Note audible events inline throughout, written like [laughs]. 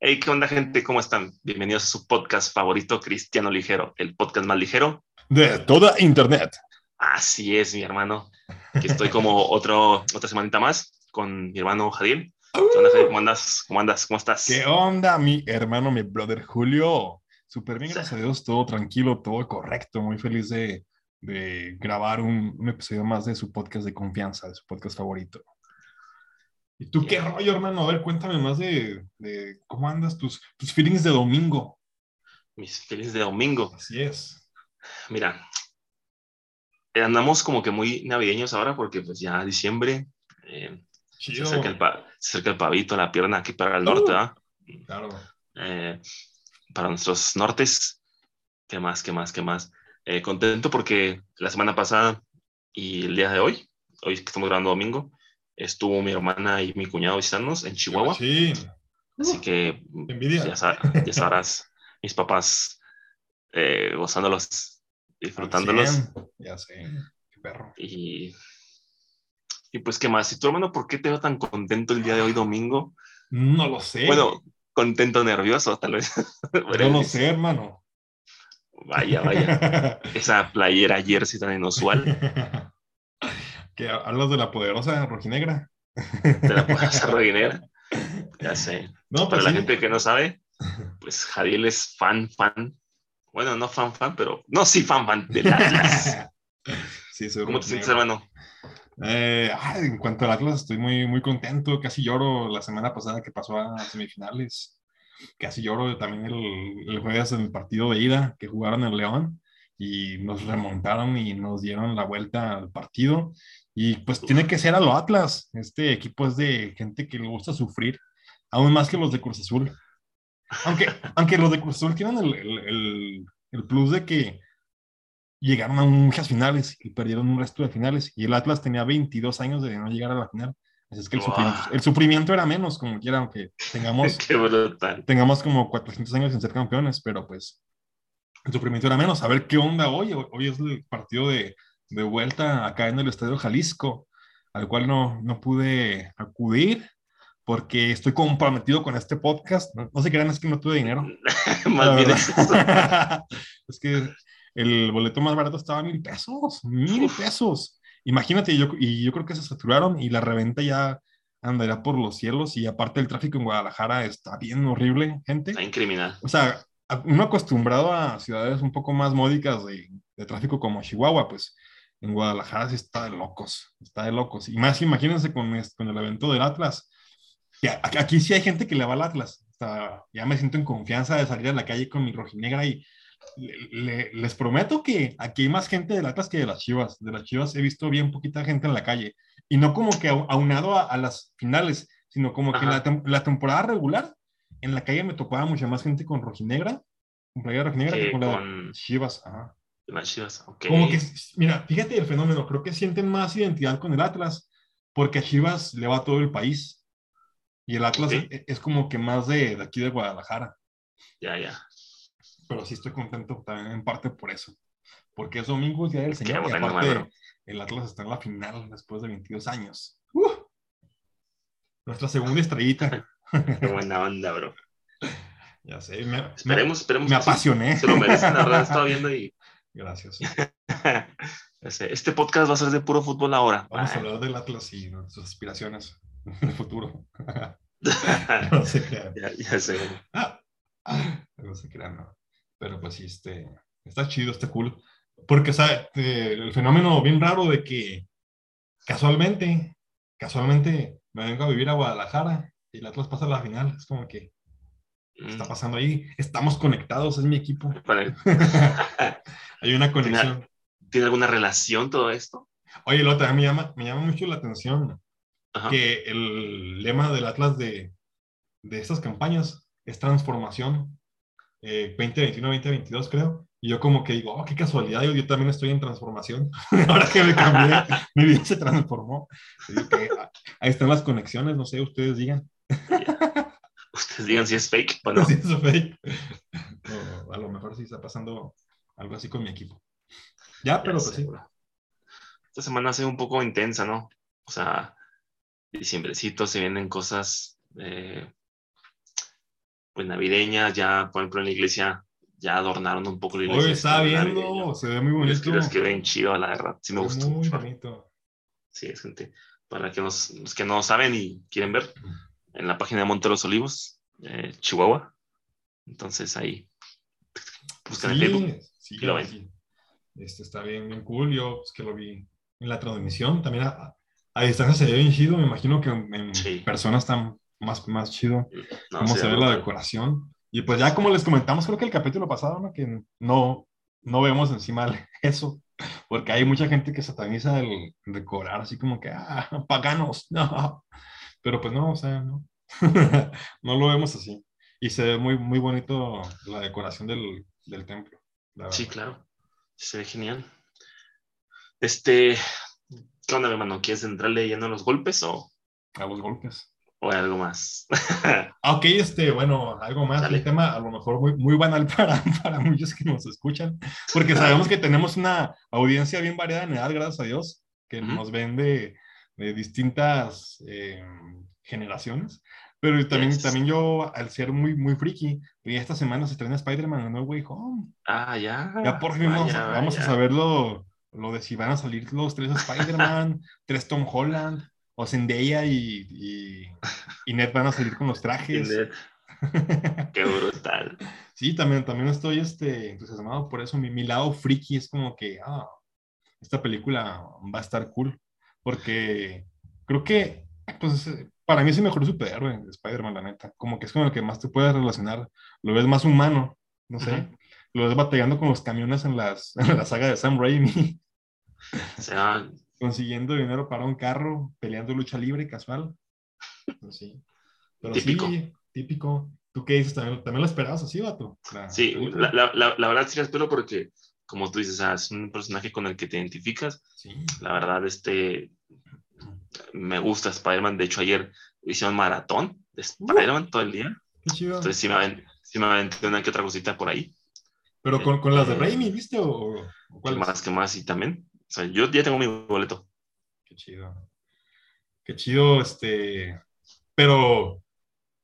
Hey, ¿qué onda, gente? ¿Cómo están? Bienvenidos a su podcast favorito, Cristiano Ligero, el podcast más ligero de toda Internet. Así es, mi hermano. Aquí estoy como otro, otra semanita más con mi hermano Jadiel. ¿Qué onda, Jadiel? ¿Cómo andas? ¿Cómo andas? ¿Cómo estás? ¿Qué onda, mi hermano, mi brother Julio? Súper bien, gracias a Dios, todo tranquilo, todo correcto. Muy feliz de, de grabar un, un episodio más de su podcast de confianza, de su podcast favorito. ¿Y tú qué rollo, hermano? A ver, cuéntame más de, de cómo andas, tus, tus feelings de domingo. Mis feelings de domingo. Así es. Mira, eh, andamos como que muy navideños ahora porque pues ya diciembre, eh, se, acerca el se acerca el pavito, la pierna aquí para el norte, Uh. ¿verdad? Claro. Eh, para nuestros nortes. ¿Qué más? ¿Qué más? ¿Qué más? Eh, contento porque la semana pasada y el día de hoy, hoy que estamos grabando domingo, estuvo mi hermana y mi cuñado visitándonos en Chihuahua. Sí. Así que ya, ya sabrás, mis papás eh, gozándolos, disfrutándolos. Al 100. Ya sé. Qué perro. Y, y pues, ¿qué más? ¿Y tu hermano por qué te veo tan contento el día de hoy, domingo? No lo sé. Bueno, contento, nervioso, tal vez. [laughs] no lo sé, hermano. Vaya, vaya. [laughs] Esa playera jersey tan inusual. [laughs] ¿Qué, ¿Hablas de la poderosa rojinegra? de la poderosa rodinera. Ya sé. No, Para pues la gente que no sabe, pues Jadiel es fan, fan. Bueno, no fan, fan, pero no, sí, fan, fan del Atlas. [laughs] sí, soy ¿Cómo te sientes, hermano? Eh, en cuanto al Atlas, estoy muy, muy contento. Casi lloro la semana pasada que pasó a semifinales. Casi lloro también el, el jueves en el partido de ida que jugaron en León y nos remontaron y nos dieron la vuelta al partido. Y pues tiene que ser a lo Atlas. Este equipo es de gente que le gusta sufrir, aún más que los de Cruz Azul. Aunque, [laughs] aunque los de Cruz Azul tienen el, el, el- el plus de que llegaron a muchas finales y perdieron un resto de finales. Y el Atlas tenía 22 años de no llegar a la final. Así es que el, Wow. sufrimiento, el sufrimiento era menos, como quiera, aunque [laughs] tengamos, tengamos como 400 años sin ser campeones, pero pues sufrimiento era menos. A ver qué onda hoy. Hoy es el partido de, de vuelta acá en el Estadio Jalisco, al cual no, no pude acudir porque estoy comprometido con este podcast. No, no se crean, es que no tuve dinero. [laughs] Más bien [laughs] es que el boleto más barato estaba a mil pesos, mil Uf. pesos. Imagínate, yo, y yo creo que se saturaron y la reventa ya andará por los cielos y aparte el tráfico en Guadalajara está bien horrible, gente. Está en criminal. O sea, uno acostumbrado a ciudades un poco más módicas de, de tráfico como Chihuahua, pues en Guadalajara sí está de locos, está de locos. Y más imagínense con, el evento del Atlas. que aquí sí hay gente que le va al Atlas. O sea, ya me siento en confianza de salir a la calle con mi rojinegra y le- le- les prometo que aquí hay más gente del Atlas que de las Chivas. De las Chivas he visto bien poquita gente en la calle. Y no como que au- aunado a, a las finales, sino como que la, Ajá. tem- la temporada regular, en la calle me topaba mucha más gente con rojinegra, con playera rojinegra que Que con la de con Chivas. Ajá. las chivas. Ok. Como que, mira, fíjate el fenómeno, creo que sienten más identidad con el Atlas, porque a Chivas le va a todo el país. Y el Atlas Ok. es, es como que más de, de aquí de Guadalajara. Ya, ya. Pero sí estoy contento también en parte por eso. Porque es domingo, es día del Señor, y aparte el Atlas está en la final después de 22 años. ¡Uh! Nuestra segunda estrellita. [laughs] [laughs] Qué buena onda, bro. ya sé, me, Esperemos, esperemos. me apasioné. Se lo merecen, la verdad, estaba viendo y. [laughs] Gracias. [laughs] Este podcast va a ser de puro fútbol ahora. Vamos a Ah, hablar del Atlas y sus aspiraciones en el futuro. no se crean. ya, ya sé. Ah, ah, no se crean, no. Pero pues sí, este, está chido, está cool. Porque, eh, el fenómeno bien raro de que casualmente, casualmente me vengo a vivir a Guadalajara y el Atlas pasa a la final. Es como que, ¿qué está Mm, pasando ahí? Estamos conectados, es mi equipo. [laughs] [laughs] Hay una conexión. ¿Tiene alguna relación todo esto? Oye, lo también me llama, me llama mucho la atención Ajá. que el lema del Atlas de, de estas campañas es transformación eh, 2021-2022, creo. Y yo como que digo, oh, qué casualidad, yo, yo también estoy en transformación. [laughs] Ahora que me cambié, mi vida se transformó. Digo que, ah, ahí están las conexiones, no sé, ustedes digan. [laughs] Ustedes digan si es fake o no. [laughs] Si es fake. O a lo mejor sí está pasando algo así con mi equipo. Ya, Ya pero pues sé, sí. bro. Esta semana ha sido un poco intensa, ¿no? O sea, diciembrecito se vienen cosas eh, pues navideñas, ya por ejemplo en la iglesia ya adornaron un poco la iglesia. Hoy está viendo, se ve muy bonito. Es que ven chido, la verdad, sí me gustó. Muy bonito. Sí, es gente, para que los, los, que no saben y quieren ver, en la página de Monte los Olivos, eh, Chihuahua. Entonces ahí buscan sí, en Facebook sí, y lo ven. sí. Este está bien, bien cool. Yo pues, que lo vi en la transmisión. También a, a distancia se ve bien chido. Me imagino que en, persona está más, más chido No, cómo se ve la decoración. Y pues ya como les comentamos, creo que el capítulo pasado, ¿no? que no, no vemos encima eso, porque hay mucha gente que sataniza el decorar así como que, ah, paganos, [laughs] no. Pero pues no, o sea, no. [laughs] no lo vemos así. Y se ve muy, muy bonito la decoración del, del templo. Sí, claro. Se ve genial. Este, ¿qué onda, hermano? ¿Quieres entrarle yendo a los golpes o, A los golpes. o algo más? [laughs] Ah, ok, este, bueno, algo más, Dale. un tema a lo mejor muy, muy banal [laughs] para, para muchos que nos escuchan, porque sabemos que tenemos una audiencia bien variada en edad, gracias a Dios, que Ujú. nos ven de, de distintas eh, generaciones, pero también, Yes. también yo, al ser muy, muy friki, y esta semana se estrena Spider-Man No Way Home, ah, ya. ya por fin vamos, Vaya, vamos a saber lo, lo de si van a salir los tres Spider-Man, [laughs] tres Tom Holland, o Zendaya y, y, y Ned van a salir con los [laughs] trajes. [laughs] Qué brutal. Sí, también, también estoy este, entusiasmado por eso. Mi, mi lado friki es como que, ah, esta película va a estar cool. Porque creo que, pues, eh, para mí es el mejor superhéroe, Spider-Man, la neta. Como que es con el que más te puedes relacionar. Lo ves más humano, no sé. Ujú. Lo ves batallando con los camiones en, las, [laughs] en la saga de Sam Raimi, O sea, consiguiendo dinero para un carro, peleando lucha libre casual. Pues sí. Pero Típico. sí, típico. ¿Tú qué dices? ¿También, también lo esperabas así, vato? La sí, la, la, la verdad sí la espero porque, como tú dices, o sea, es un personaje con el que te identificas. Sí. La verdad, este, me gusta Spider-Man. De hecho, ayer hicieron maratón de Spider-Man todo el día. Qué chido. Entonces sí me, sí me aventé una que otra cosita por ahí. Pero con, con las de Eh, Raimi, ¿viste? ¿O, o cuáles? más que más y también. O sea, yo ya tengo mi boleto. Qué chido. Qué chido, este. Pero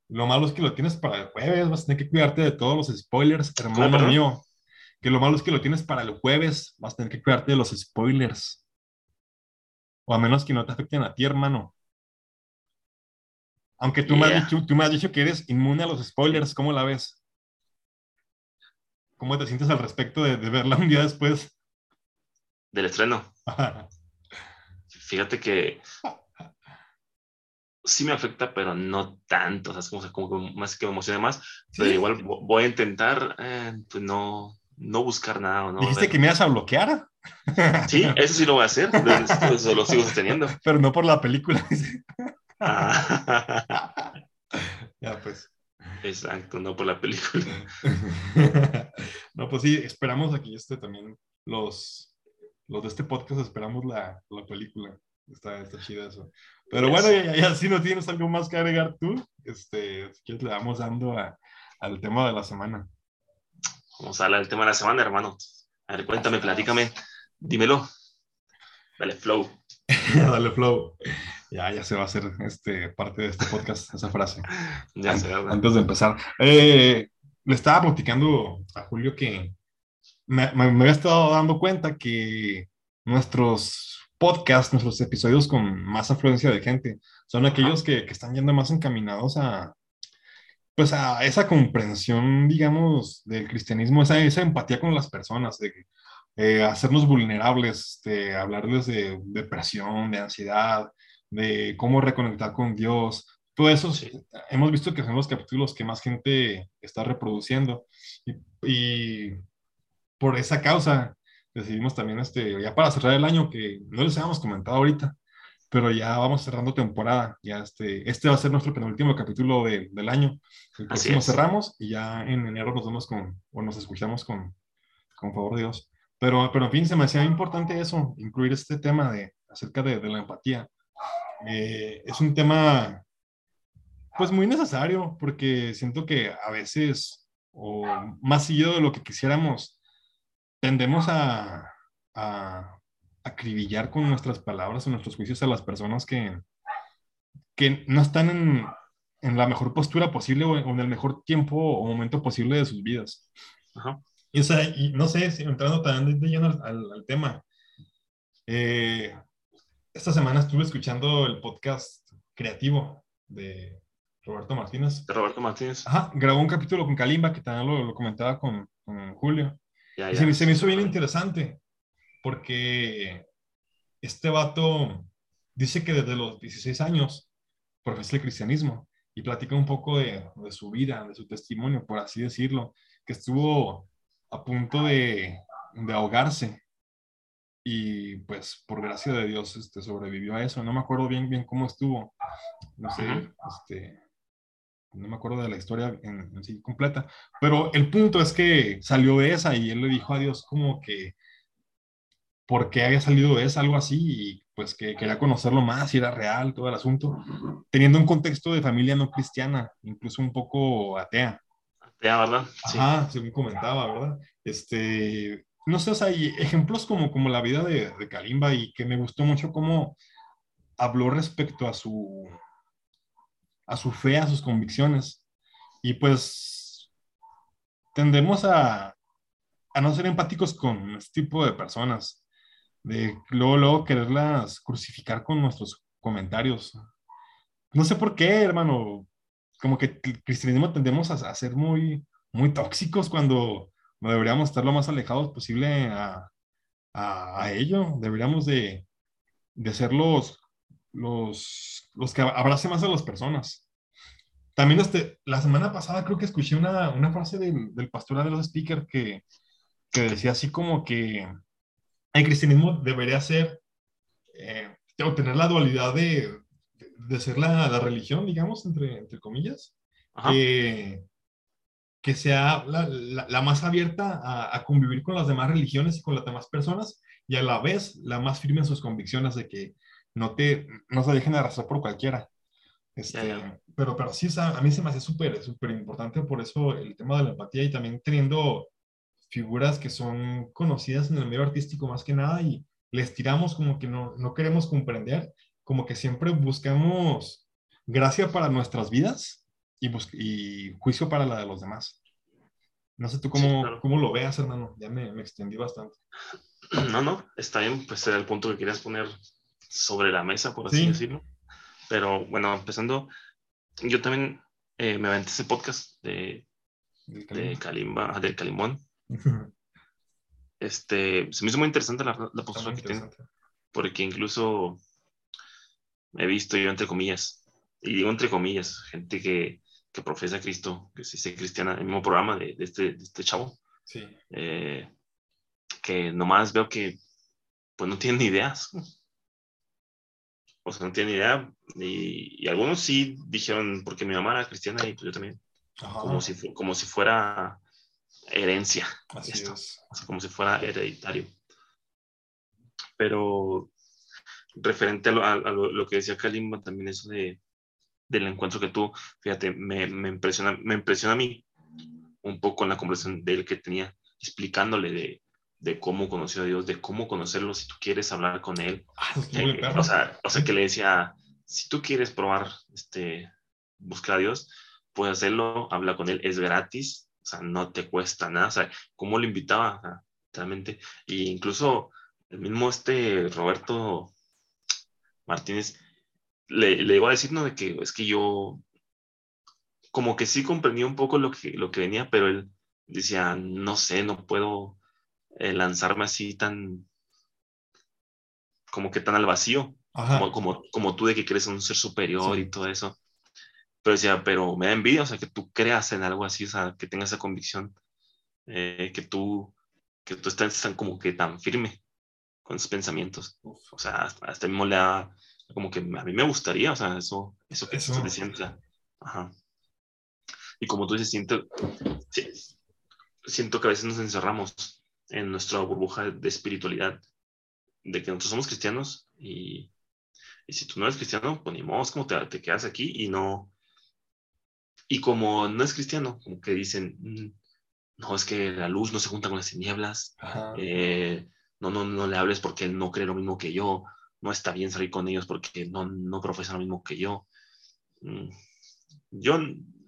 lo malo es que lo tienes para el jueves, vas a tener que cuidarte de todos los spoilers, hermano perdón? mío. Que lo malo es que lo tienes para el jueves, vas a tener que cuidarte de los spoilers. O a menos que no te afecten a ti, hermano. Aunque tú, me has dicho, tú me has dicho que eres inmune a los spoilers, ¿cómo la ves? ¿Cómo te sientes al respecto de, de verla un día después? Del estreno. [laughs] Fíjate que sí me afecta, pero no tanto. O sea, es como, como que más que me emocione más. Pero igual vo- voy a intentar, eh, pues no, no buscar nada. No Dijiste que me ibas a bloquear. Sí, [laughs] eso sí lo voy a hacer. Eso lo sigo sosteniendo. Pero no por la película. Ah, [laughs] ya, pues. exacto, no por la película. [laughs] no, pues sí, esperamos aquí este también. Los, los de este podcast esperamos la, la película. Está, está chida eso. Pero Yes. bueno, ya, ya si no tienes algo más que agregar tú, este, si quieres le vamos dando a- al tema de la semana. Vamos a hablar del tema de la semana, hermano. A ver, cuéntame, platícame. Dímelo. Dale, flow. [laughs] Dale flow. Ya, ya se va a hacer este, parte de este podcast, esa frase. [laughs] Ya sé, ¿verdad? Antes de empezar, eh, le estaba platicando a Julio que me, me- me había estado dando cuenta que nuestros podcasts, nuestros episodios con más afluencia de gente, son aquellos que, que están yendo más encaminados a, pues a esa comprensión, digamos, del cristianismo, esa, esa empatía con las personas, de eh, hacernos vulnerables, de hablarles de depresión, de ansiedad, de cómo reconectar con Dios. Todo eso Sí. hemos visto que son los capítulos que más gente está reproduciendo. Y, y por esa causa decidimos también, este, ya para cerrar el año, que no les habíamos comentado ahorita, pero ya vamos cerrando temporada. Ya este, este va a ser nuestro penúltimo capítulo de- del año. El próximo cerramos y ya en enero nos vemos con, o nos escuchamos con, con favor de Dios. Pero, pero en fin, se me hacía importante eso, incluir este tema de, acerca de, de la empatía. Eh, es un tema, pues muy necesario, porque siento que a veces, o más seguido de lo que quisiéramos, tendemos a, a acribillar con nuestras palabras o nuestros juicios a las personas que, que no están en, en la mejor postura posible o en el mejor tiempo o momento posible de sus vidas. Ajá. Y, o sea, y no sé, entrando también de lleno al, al, al tema, eh, esta semana estuve escuchando el podcast creativo de Roberto Martínez. De Roberto Martínez. Ajá, grabó un capítulo con Kalimba, que también lo, lo comentaba con, con Julio. Ya, Y ya. se, me- se me hizo bien interesante, porque este vato dice que desde los 16 años profesa el cristianismo y platica un poco de, de su vida, de su testimonio, por así decirlo, que estuvo a punto de, de ahogarse. Y pues por gracia de Dios este, sobrevivió a eso. No me acuerdo bien, bien cómo estuvo, no sé, este, no me acuerdo de la historia en, en sí completa, pero el punto es que salió de esa y él le dijo a Dios como que por qué había salido de algo así, y pues que quería conocerlo más, si era real todo el asunto, teniendo un contexto de familia no cristiana, incluso un poco atea. Ya, ¿verdad? Sí. Ajá, según comentaba, ¿verdad? Este, no sé, o sea, hay ejemplos como, como la vida de, de Kalimba y que me gustó mucho cómo habló respecto a su, a su fe, a sus convicciones. Y pues tendemos a, a no ser empáticos con este tipo de personas, de luego, luego quererlas crucificar con nuestros comentarios. No sé por qué, hermano, como que el cristianismo tendemos a, ser muy, muy tóxicos cuando deberíamos estar lo más alejados posible a, a, a ello. Deberíamos de, de ser los, los, los que abracen más a las personas. También este, la semana pasada creo que escuché una, una frase del, del pastor de los speakers que, que decía así como que el cristianismo debería ser, eh, tener la dualidad de, de ser la, la religión, digamos, entre, entre comillas, que, que sea la, la, la más abierta a, a, convivir con las demás religiones y con las demás personas, y a la vez la más firme en sus convicciones de que no, te, no se dejen arrastrar por cualquiera. Este, Ya, ya. Pero, pero sí, a mí se me hace súper, súper importante por eso el tema de la empatía y también teniendo figuras que son conocidas en el medio artístico más que nada y les tiramos como que no, no queremos comprender, como que siempre buscamos gracia para nuestras vidas y, y juicio para la de los demás. No sé tú cómo, Sí, claro. cómo lo veas, hermano. Ya me, me extendí bastante. [clears throat] No, no, está bien, pues era el punto que querías poner sobre la mesa, por así Sí. decirlo. Pero bueno, empezando, yo también eh, me aventé ese podcast de, de Kalimba. Del Calimón. Este, se me hizo muy interesante la, la postura que tiene, porque incluso he visto yo entre comillas, y digo entre comillas, gente que, que profesa a Cristo, que se dice cristiana, el mismo programa de, de este, de este chavo, Sí. eh, que nomás veo que pues no tienen ideas. O sea, no tienen idea. Y, y algunos sí dijeron, porque mi mamá era cristiana y pues yo también, Ajá. como, si, como si fuera herencia, Así esto. es. o sea, como si fuera hereditario. Pero referente a lo, a- a lo- que decía Kalimba, también eso de, del encuentro que tuvo, fíjate, me, me impresiona, me impresiona a mí un poco en la conversación de él que tenía, explicándole de, de cómo conoció a Dios, de cómo conocerlo si tú quieres hablar con él. Ah, Eh, o, sea, o sea, que le decía, si tú quieres probar, este, buscar a Dios, puedes hacerlo, habla con él, es gratis, sea, no te cuesta nada, o sea, cómo lo invitaba, o sea, realmente, y incluso el mismo este Roberto Martínez le, le iba a decir, ¿no? De que es que yo como que sí comprendía un poco lo que, lo que venía, pero él decía, no sé, no puedo eh, lanzarme así tan, como que tan al vacío, como, como, como tú de que crees en un ser superior Sí. y todo eso. Pero decía, pero me da envidia, o sea, que tú creas en algo así, o sea, que tengas esa convicción, eh, que tú, que tú estés tan como que tan firme con esos pensamientos. O sea, hasta, mismo le da, como que a mí me gustaría, o sea, eso, eso que Eso. estás o sea, ajá. Y como tú dices, siento, siento que a veces nos encerramos en nuestra burbuja de espiritualidad, de que nosotros somos cristianos y, y si tú no eres cristiano, pues ni modo, es como te, te quedas aquí y no. Y como no es cristiano, como que dicen, "Mm, no, es que la luz no se junta con las tinieblas, eh, no, no, no le hables porque él no cree lo mismo que yo, no está bien salir con ellos porque no, no profesan lo mismo que yo. Mm, Yo,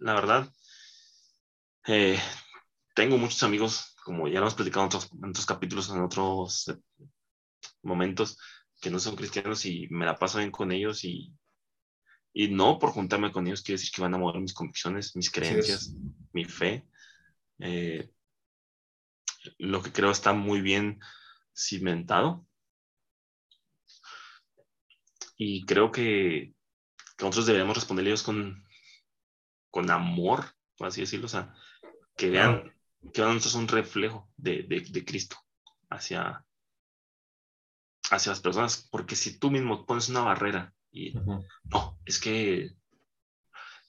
la verdad, eh, tengo muchos amigos, como ya lo hemos platicado en otros, en otros capítulos, en otros eh, momentos, que no son cristianos y me la paso bien con ellos y, y no por juntarme con ellos quiere decir que van a mover mis convicciones, mis creencias, mi fe. Eh, lo que creo está muy bien cimentado. Y creo que, que nosotros deberíamos responderle a ellos con, con amor, por así decirlo, o sea, que vean, que nosotros un reflejo de, de, de Cristo hacia, hacia las personas, porque si tú mismo pones una barrera y no, es que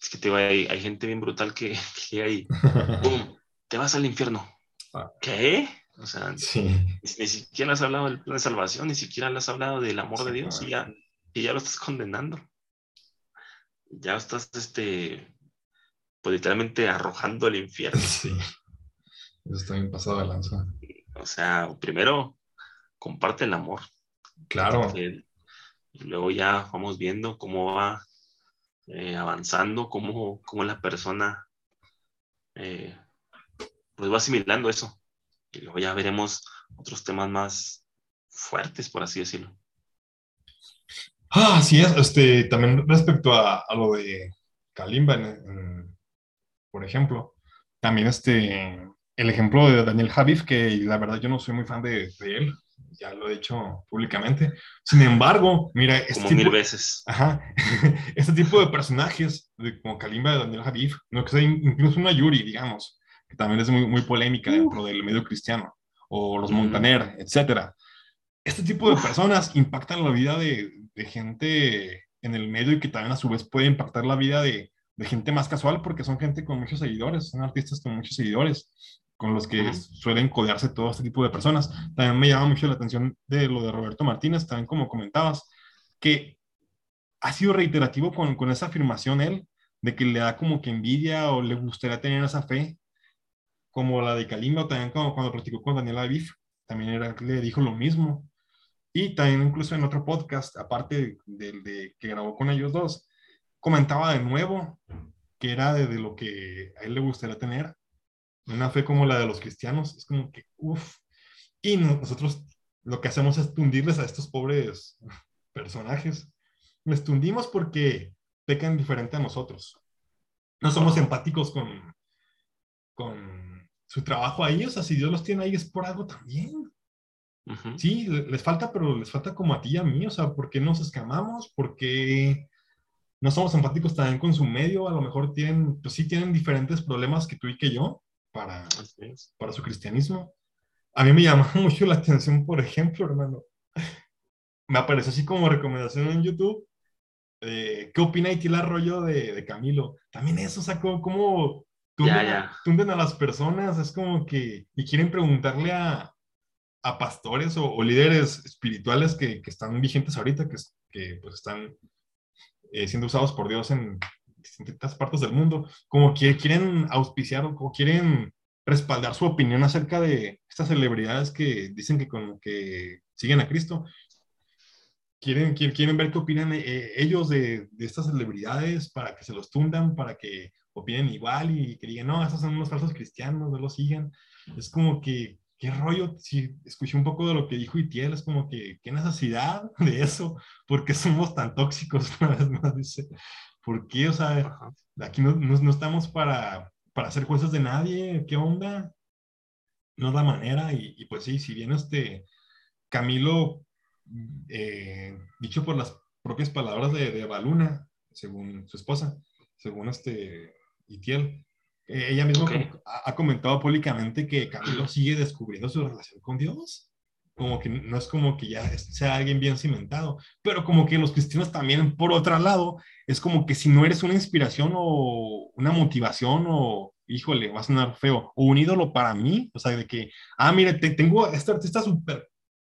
es que te va, hay, hay gente bien brutal que, [laughs] que ahí, [laughs] ¡pum! te vas al infierno. Ah. ¿Qué? O sea, ni, siquiera has hablado del plan de salvación, ni siquiera has hablado del amor de Dios y ya, y ya lo estás condenando. Ya estás, este, pues literalmente arrojando al infierno. [laughs] Sí. Eso está bien pasado de lanza. O sea, primero, comparte el amor. Claro. Y luego ya vamos viendo cómo va eh, avanzando, cómo, cómo, la persona eh, pues va asimilando eso. Y luego ya veremos otros temas más fuertes, por así decirlo. Ah, sí es. Este, también respecto a, a lo de Kalimba, por ejemplo, también este, el ejemplo de Daniel Javif, que la verdad yo no soy muy fan de, de él, ya lo he dicho públicamente. Sin embargo, mira, este como tipo, mil veces. Ajá, [laughs] este tipo de personajes, de, como Kalimba de Daniel Javif, no que sea incluso una Yuri, digamos, que también es muy, muy polémica dentro del medio cristiano, o los Montaner, etcétera. Este tipo de personas impactan la vida de, de, gente en el medio y que también a su vez puede impactar la vida de, de gente más casual porque son gente con muchos seguidores, son artistas con muchos seguidores con los que suelen codearse todo este tipo de personas. También me llama mucho la atención de lo de Roberto Martínez, también como comentabas, que ha sido reiterativo con, con esa afirmación él, de que le da como que envidia o le gustaría tener esa fe, como la de Kalimba, también como cuando platicó con Daniel Aviv, también era, le dijo lo mismo. Y también incluso en otro podcast, aparte del de, que grabó con ellos dos, comentaba de nuevo que era de, de, lo que a él le gustaría tener, una fe como la de los cristianos, es como que, uff, y nosotros lo que hacemos es tundirles a estos pobres personajes. Les tundimos porque pecan diferente a nosotros. No somos empáticos con, con su trabajo ahí, o sea, si Dios los tiene ahí es por algo también. Sí, les falta, pero les falta como a ti y a mí, o sea, ¿por qué nos escamamos? ¿Por qué no somos empáticos también con su medio? A lo mejor tienen, pues sí tienen diferentes problemas que tú y que yo, para, para su cristianismo. A mí me llama [laughs] mucho la atención, por ejemplo, hermano, me apareció así como recomendación en YouTube. Eh, ¿Qué opina Itila Arroyo de, de, Camilo? También eso sacó como tunden, a las personas, es como que, y quieren preguntarle a, a pastores o, o, líderes espirituales que, que, están vigentes ahorita, que, que pues están eh, siendo usados por Dios en, distintas partes del mundo, como que quieren auspiciar o quieren respaldar su opinión acerca de estas celebridades que dicen que, con, que siguen a Cristo. Quieren, quieren ver qué opinan eh, ellos de, de, estas celebridades para que se los tundan, para que opinen igual y que digan, no, estos son unos falsos cristianos, no los sigan. Es como que, qué rollo, si escuché un poco de lo que dijo Itiel, es como que, qué necesidad [laughs] de eso, porque somos tan tóxicos, [laughs] una vez más, dice. ¿Por qué? O sea, aquí no, no, estamos para, para hacer jueces de nadie. ¿Qué onda? No da manera. Y, y pues sí, si bien este Camilo, eh, dicho por las propias palabras de, de Baluna, según su esposa, según este Itiel, eh, ella misma okay. ha, ha, comentado públicamente que Camilo sigue descubriendo su relación con Dios como que no es como que ya sea alguien bien cimentado, pero como que los cristianos también, por otro lado, es como que si no eres una inspiración o una motivación o, híjole, va a sonar feo, o un ídolo para mí, o sea, de que, ah, mire, te, tengo a este artista súper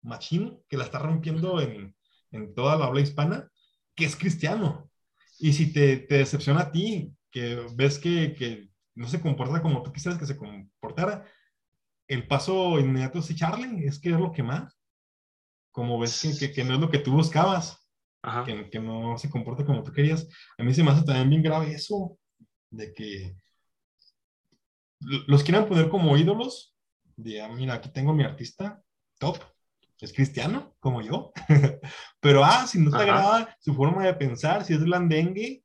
machín que la está rompiendo en, en, toda la habla hispana, que es cristiano. Y si te, te decepciona a ti, que ves que, que no se comporta como tú quisieras que se comportara, el paso inmediato es echarle, es que es lo que más. Como ves que, que, que no es lo que tú buscabas, que, que, no se comporta como tú querías. A mí se me hace también bien grave eso. de que los quieran poner como ídolos, de, ah, mira, aquí tengo mi artista, top, es cristiano, como yo, [laughs] pero, ah, si no te agrada su forma de pensar, si es blandengue,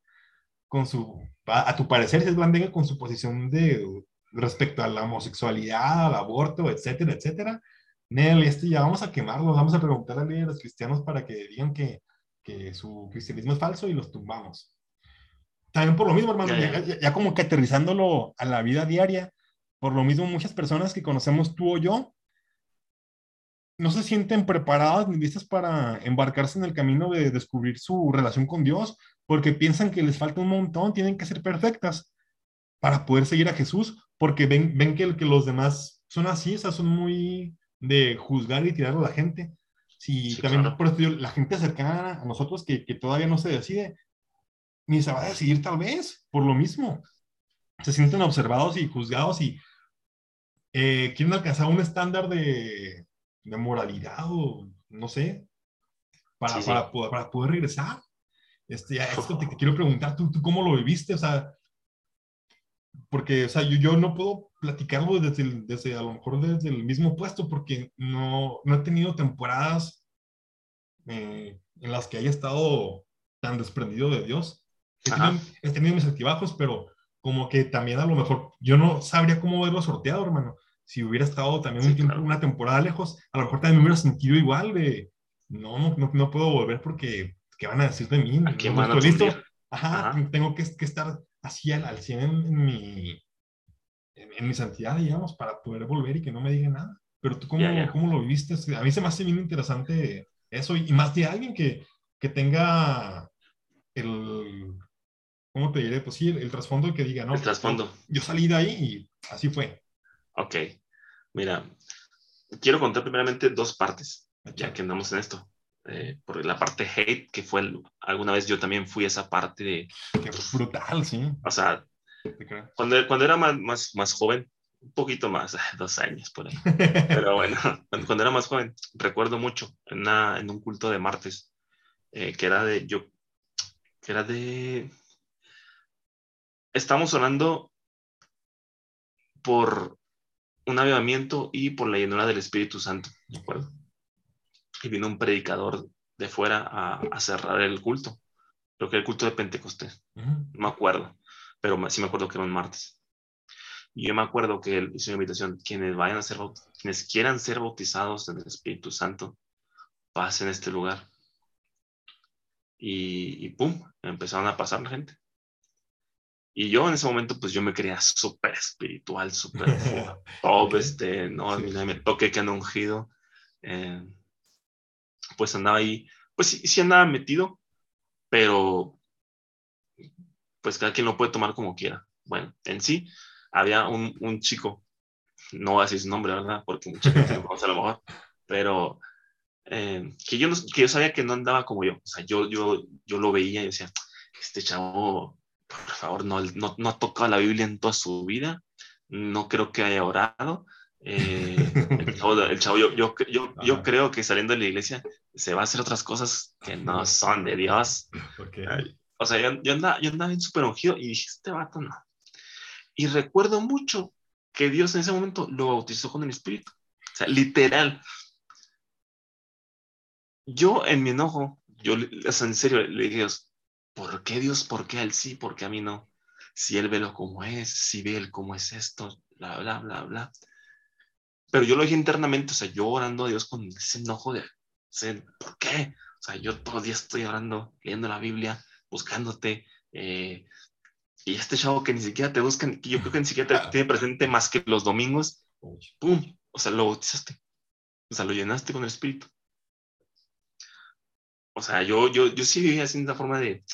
con su, a, tu parecer, si es blandengue con su posición de respecto a la homosexualidad, al aborto, etcétera, etcétera, Nel, este ya vamos a quemarlos, vamos a preguntarle a los cristianos para que digan que, que su cristianismo es falso y los tumbamos. También por lo mismo, hermano, ya, como que aterrizándolo a la vida diaria, por lo mismo muchas personas que conocemos tú o yo, no se sienten preparadas ni listas para embarcarse en el camino de descubrir su relación con Dios, porque piensan que les falta un montón, tienen que ser perfectas para poder seguir a Jesús, porque ven, ven que, que los demás son así, o sea, son muy de juzgar y tirar a la gente. Si también por eso la gente cercana a nosotros que, que, todavía no se decide, ni se va a decidir tal vez, por lo mismo. Se sienten observados y juzgados y eh, quieren alcanzar un estándar de, de, moralidad o no sé, para, para, poder, para poder, regresar. Este, esto te, [laughs] quiero preguntar, ¿tú, ¿tú cómo lo viviste? O sea, porque, o sea, yo, yo no puedo platicarlo desde, desde, a lo mejor desde el mismo puesto, porque no, no he tenido temporadas eh, en las que haya estado tan desprendido de Dios. He tenido, mis altibajos, pero como que también a lo mejor yo no sabría cómo haberlo sorteado, hermano. Si hubiera estado también un tiempo, una temporada lejos, a lo mejor también me hubiera sentido igual de, no, no, no, puedo volver porque, ¿qué van a decir de mí? ¿A no estoy listo. Ajá, tengo que, que, estar así al, al 100 en, mi, en, mi santidad, digamos, para poder volver y que no me diga nada. Pero tú, ¿cómo, ¿cómo lo viste? A mí se me hace bien interesante eso, y más de alguien que, que tenga el, ¿cómo te diré? Pues sí, el, trasfondo que diga, ¿no? El trasfondo. Yo, salí de ahí y así fue. Ok, mira, quiero contar primeramente dos partes, ya que andamos en esto. Eh, por la parte hate, que fue alguna vez yo también fui esa parte de... Qué brutal, sí. O sea, cuando, cuando era más, más, más joven, un poquito más, [laughs] dos años por ahí. [laughs] Pero bueno, [laughs] cuando, era más joven, recuerdo mucho en, una, en un culto de martes, eh, que era de, yo, que era de, estamos orando por un avivamiento y por la llenura del Espíritu Santo, ¿de acuerdo? Y vino un predicador de fuera a, cerrar el culto. Creo que el culto de Pentecostés. No me acuerdo, pero sí me acuerdo que era un martes. Y yo me acuerdo que él hizo una invitación, quienes vayan a ser, quienes quieran ser bautizados en el Espíritu Santo, pasen a este lugar. Y, y pum, empezaron a pasar la gente. Y yo en ese momento, pues yo me creía súper espiritual, súper [laughs] top, este, no, sí. me toque que han ungido. Eh, pues andaba ahí, pues sí, andaba metido, pero pues cada quien lo puede tomar como quiera. Bueno, en sí, había un, un chico, no voy a su nombre, ¿verdad? Porque mucha gente lo conoce a lo mejor, pero eh, que, yo que yo sabía que no andaba como yo. O sea, yo, yo, yo lo veía y decía, este chavo por favor, no, no, no, ha tocado la Biblia en toda su vida, no creo que haya orado. Eh, el chavo, yo, yo, yo, yo, creo que saliendo de la iglesia se va a hacer otras cosas que no son de Dios. O sea, yo, yo, andaba, yo andaba bien súper ungido y dije, este vato no. Y recuerdo mucho que Dios en ese momento lo bautizó con el Espíritu. O sea, literal. Yo en mi enojo, yo, o sea, en serio, le dije, Dios, ¿por qué Dios? ¿Por qué a él sí? ¿Por qué a mí no? Si él ve lo como es, si ve él cómo es esto, bla, bla, bla, bla. Pero yo lo dije internamente, o sea, yo orando a Dios con ese enojo de, ¿por qué? O sea, yo todo el día estoy orando, leyendo la Biblia, buscándote, eh, y este chavo que ni siquiera te buscan, que yo creo que ni siquiera te [laughs] tiene presente más que los domingos, ¡pum! O sea, lo bautizaste, o sea, lo llenaste con el Espíritu. O sea, yo, yo, yo sí vivía así esa forma de,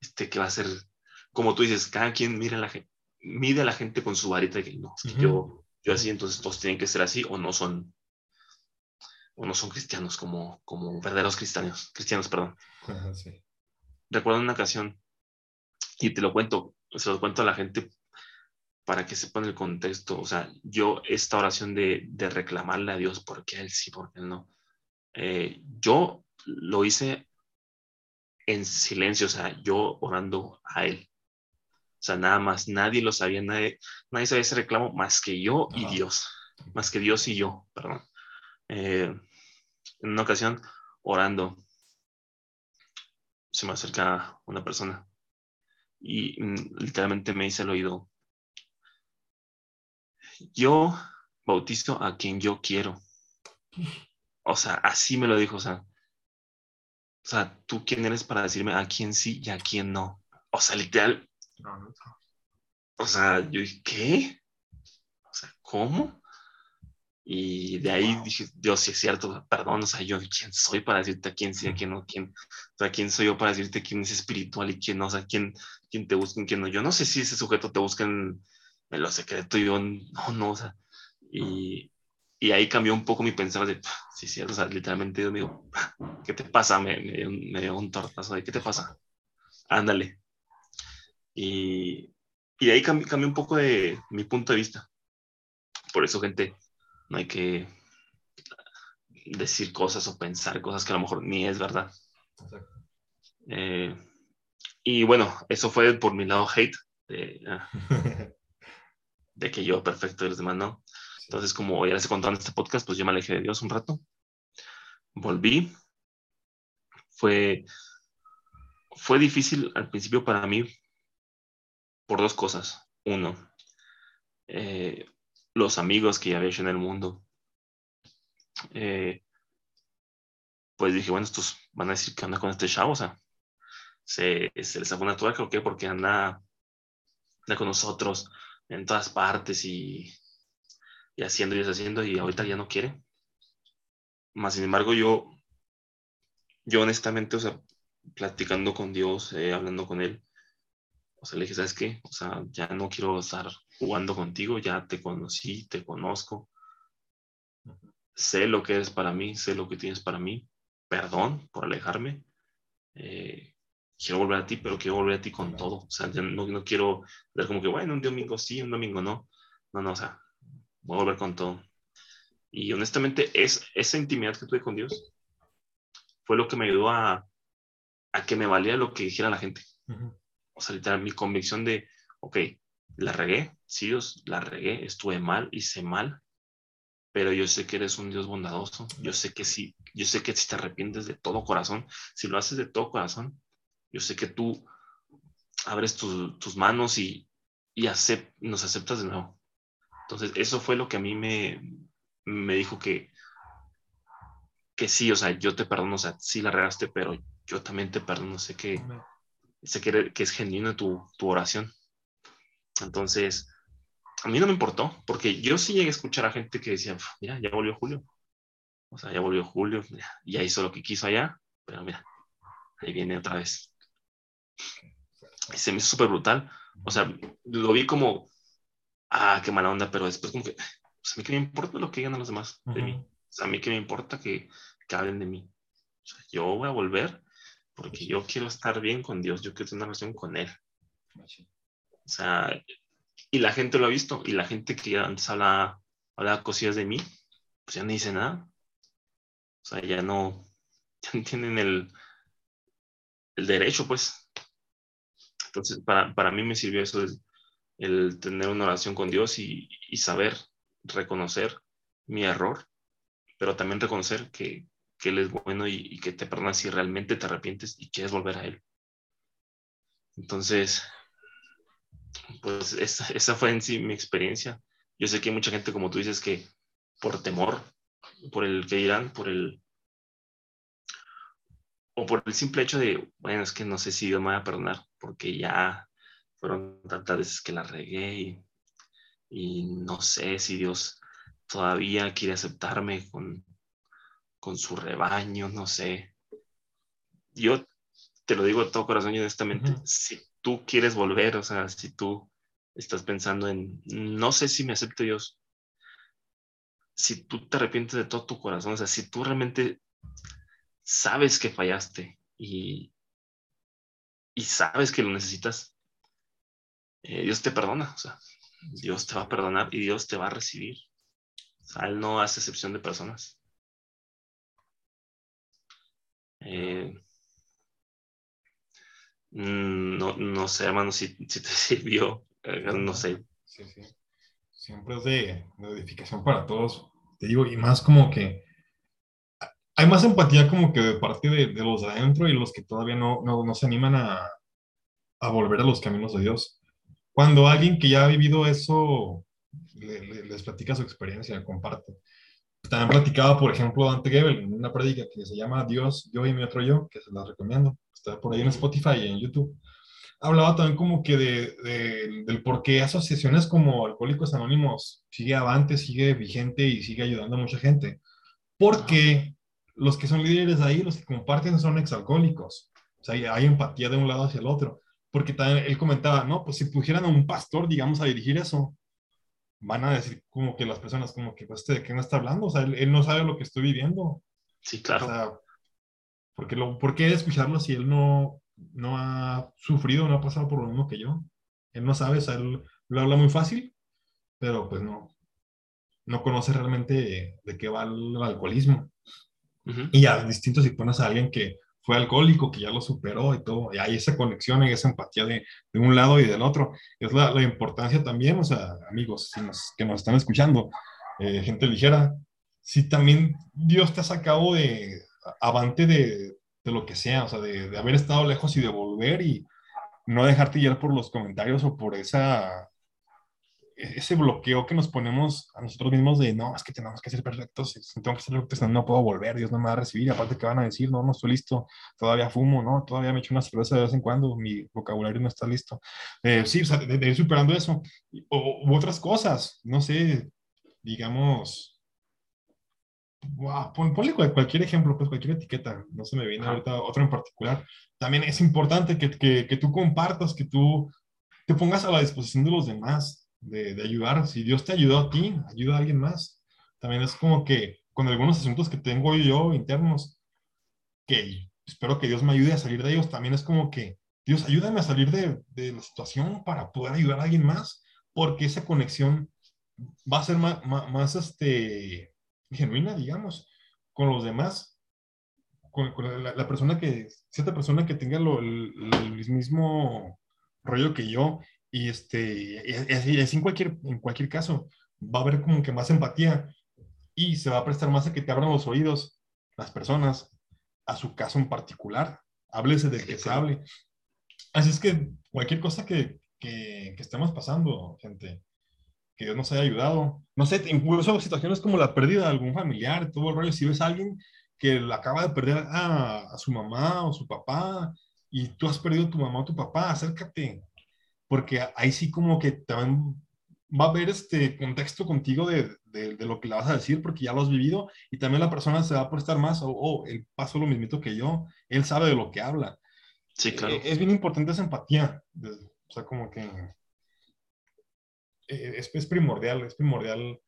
este, que va a ser, como tú dices, cada quien mira la gente, mide a la gente con su varita, que no, yo, yo así, entonces todos tienen que ser así o no son, o no son cristianos como, como verdaderos cristianos, cristianos, perdón. Recuerdo una ocasión, y te lo cuento, se lo cuento a la gente para que sepan el contexto, o sea, yo esta oración de, de reclamarle a Dios, ¿por qué él sí, por qué él no? Eh, yo lo hice en silencio, o sea, yo orando a Él. O sea, nada más, nadie lo sabía, nadie, nadie sabía ese reclamo más que yo y Dios, más que Dios y yo, perdón. Eh, en una ocasión, orando, se me acerca una persona y mm, literalmente me dice al oído, yo bautizo a quien yo quiero. O sea, así me lo dijo, o sea, o sea, ¿tú quién eres para decirme a quién sí y a quién no? O sea, literal. O sea, yo dije, ¿qué? O sea, ¿cómo? Y de ahí dije, Dios, sí es cierto, perdón, o sea, yo, ¿quién soy para decirte a quién sí, a quién no? ¿Quién, o sea, ¿quién soy yo para decirte quién es espiritual y quién no? O sea, ¿quién, quién te busca y quién no? Yo no sé si ese sujeto te busca en, en lo secreto y yo, no, no, o sea, y, y ahí cambió un poco mi pensamiento de, sí, sí, o sea, literalmente me dijo, ¿qué te pasa? Me, me, dio un tortazo de, ¿qué te pasa? Ándale. Y, y de ahí cambió, cambió un poco de mi punto de vista. Por eso, gente, no hay que decir cosas o pensar cosas que a lo mejor ni es verdad. Eh, y bueno, eso fue por mi lado hate, de, ah, [laughs] de que yo perfecto y los demás no. Entonces, como ya les he contado en este podcast, pues yo me alejé de Dios un rato. Volví. Fue, fue difícil al principio para mí por dos cosas. Uno, eh, los amigos que ya había hecho en el mundo. Eh, pues dije, bueno, estos van a decir que anda con este chavo, o sea, se, se les una tuerca o qué, porque anda, anda con nosotros en todas partes y y haciendo y deshaciendo y ahorita ya no quiere. Más sin embargo, yo, yo honestamente, o sea, platicando con Dios, eh, hablando con Él, o sea, le dije, ¿sabes qué? O sea, ya no quiero estar jugando contigo, ya te conocí, te conozco, sé lo que eres para mí, sé lo que tienes para mí, perdón por alejarme, eh, quiero volver a ti, pero quiero volver a ti con todo, o sea, no, no quiero ver como que, bueno, un domingo sí, un domingo no, no, no, o sea, voy a volver con todo. Y honestamente, es, esa intimidad que tuve con Dios fue lo que me ayudó a, a que me valía lo que dijera la gente. O sea, literal, mi convicción de, ok, la regué, sí, Dios, la regué, estuve mal, hice mal, pero yo sé que eres un Dios bondadoso. Yo sé que sí, yo sé que si te arrepientes de todo corazón, si lo haces de todo corazón, yo sé que tú abres tus manos y, y nos aceptas de nuevo. Entonces, eso fue lo que a mí me, me dijo que, que sí, o sea, yo te perdono, o sea, sí la regaste, pero yo también te perdono, sé que, sé que, que es genuina tu, tu, oración. Entonces, a mí no me importó, porque yo sí llegué a escuchar a gente que decía, mira, ya volvió Julio. O sea, ya volvió Julio, ya hizo lo que quiso allá, pero mira, ahí viene otra vez. Y se me hizo súper brutal. O sea, lo vi como, ah, qué mala onda, pero después como que, pues a mí que me importa lo que digan los demás de mí. O sea, a mí que me importa que, que hablen de mí. O sea, yo voy a volver porque yo quiero estar bien con Dios, yo quiero tener una relación con Él. O sea, y la gente lo ha visto, y la gente que antes hablaba, hablaba cosillas de mí, pues ya no dice nada. O sea, ya no, [laughs] ya no tienen el, el derecho, pues. Entonces, para, para mí me sirvió eso de, el tener una oración con Dios y, saber reconocer mi error, pero también reconocer que, Él es bueno y, que te perdona si realmente te arrepientes y quieres volver a Él. Entonces, pues esa, esa fue en sí mi experiencia. Yo sé que hay mucha gente, como tú dices, que por temor, por el que dirán, por el... o por el simple hecho de, bueno, es que no sé si Dios me va a perdonar, porque ya fueron tantas veces que la regué y, no sé si Dios todavía quiere aceptarme con, con su rebaño, no sé. Yo te lo digo de todo corazón y honestamente, si tú quieres volver, o sea, si tú estás pensando en, no sé si me acepte Dios, si tú te arrepientes de todo tu corazón, o sea, si tú realmente sabes que fallaste y, y sabes que lo necesitas, eh, Dios te perdona, o sea, Dios te va a perdonar y Dios te va a recibir. O sea, Él no hace excepción de personas. Eh, Mm, no, no sé, hermano, si, [laughs] si te sirvió, eh, no sé. Sí, sí. Siempre es de, de edificación para todos. Te digo, y más como que hay más empatía como que de parte de, de los de adentro y los que todavía no, no, no se animan a, a, volver a los caminos de Dios. Cuando alguien que ya ha vivido eso le, les platica su experiencia, comparte. También platicaba, por ejemplo, Dante Gebel en una prédica que se llama Dios, yo y mi otro yo, que se la recomiendo. Está por ahí en Spotify y en YouTube. Hablaba también como que de, de, del por qué asociaciones como Alcohólicos Anónimos sigue avante, sigue vigente y sigue ayudando a mucha gente. Porque los que son líderes ahí, los que comparten son exalcohólicos. O sea, hay, empatía de un lado hacia el otro. Porque también él comentaba, no, pues si pusieran a un pastor, digamos, a dirigir eso, van a decir como que las personas, como que, pues, ¿de qué no está hablando? O sea, él, no sabe lo que estoy viviendo. Sí, claro. O sea, porque lo, ¿por qué escucharlo si él no, no ha sufrido, no ha pasado por lo mismo que yo? Él no sabe, o sea, él lo habla muy fácil, pero pues no, no conoce realmente de qué va el alcoholismo. Y ya distinto si pones a alguien que fue alcohólico, que ya lo superó y todo, y hay esa conexión y esa empatía de, de un lado y del otro. Es la, importancia también, o sea, amigos si nos, que nos están escuchando, eh, gente ligera, si también Dios te ha sacado de avante de, de lo que sea, o sea, de, de, haber estado lejos y de volver y no dejarte llevar por los comentarios o por esa ese bloqueo que nos ponemos a nosotros mismos de no, es que tenemos que ser perfectos, si tengo que ser perfectos, no puedo volver, Dios no me va a recibir, aparte que van a decir, no, no estoy listo, todavía fumo, no, todavía me echo una cerveza de vez en cuando, mi vocabulario no está listo. Eh, sí, o sea, de, de, ir superando eso, o u otras cosas, no sé, digamos, wow, pon, ponle cualquier ejemplo, pues cualquier etiqueta, no se me viene ahorita otro en particular. También es importante que, que, que tú compartas, que tú te pongas a la disposición de los demás, de, ayudar. Si Dios te ayudó a ti, ayuda a alguien más. También es como que con algunos asuntos que tengo yo internos, que espero que Dios me ayude a salir de ellos, también es como que Dios ayúdame a salir de, la situación para poder ayudar a alguien más, porque esa conexión va a ser más, más, más este, genuina, digamos, con los demás. Con, la, persona que, cierta persona que tenga lo, el mismo rollo que yo y este, es, es en, cualquier, en cualquier caso, va a haber como que más empatía y se va a prestar más a que te abran los oídos las personas a su caso en particular. Háblese del que se hable. Así es que cualquier cosa que, que, que, estemos pasando, gente, que Dios nos haya ayudado. No sé, incluso situaciones como la pérdida de algún familiar, todo el rollo. Si ves a alguien que acaba de perder a, a su mamá o su papá y tú has perdido a tu mamá o tu papá, acércate, porque ahí sí como que también va a haber este contexto contigo de, de, de, lo que le vas a decir porque ya lo has vivido y también la persona se va a prestar más o oh, oh, él pasó lo mismito que yo, él sabe de lo que habla. Sí, claro. Eh, es bien importante esa empatía, o sea, como que eh, es, es, primordial, es primordial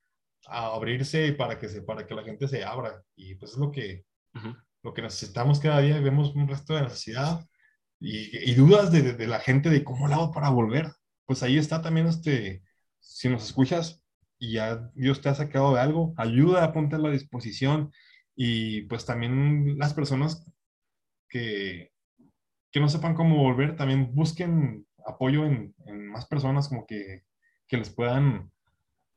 abrirse para que, se, para que la gente se abra y pues es lo que, uh -huh. lo que necesitamos cada día, vemos un resto de necesidad y, dudas de, de, la gente de cómo lo hago para volver, pues ahí está también este, si nos escuchas y ya Dios te ha sacado de algo, ayuda, ponte a la disposición. Y pues también las personas que, que no sepan cómo volver, también busquen apoyo en, en más personas como que, que les puedan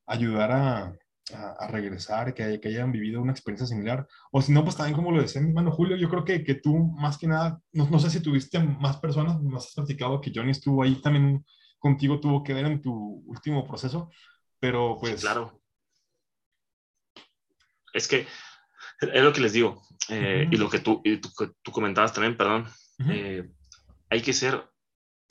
ayudar a, a, a regresar, que, que, hayan vivido una experiencia similar. O si no, pues también como lo decía mi hermano Julio, yo creo que, que tú más que nada, no, no, sé si tuviste más personas, nos has platicado que Johnny estuvo ahí también contigo, tuvo que ver en tu último proceso, pero pues... Sí, claro. Es que es lo que les digo, eh, uh -huh. y lo que tú, y tú, tú, comentabas también, perdón, uh -huh. eh, hay que ser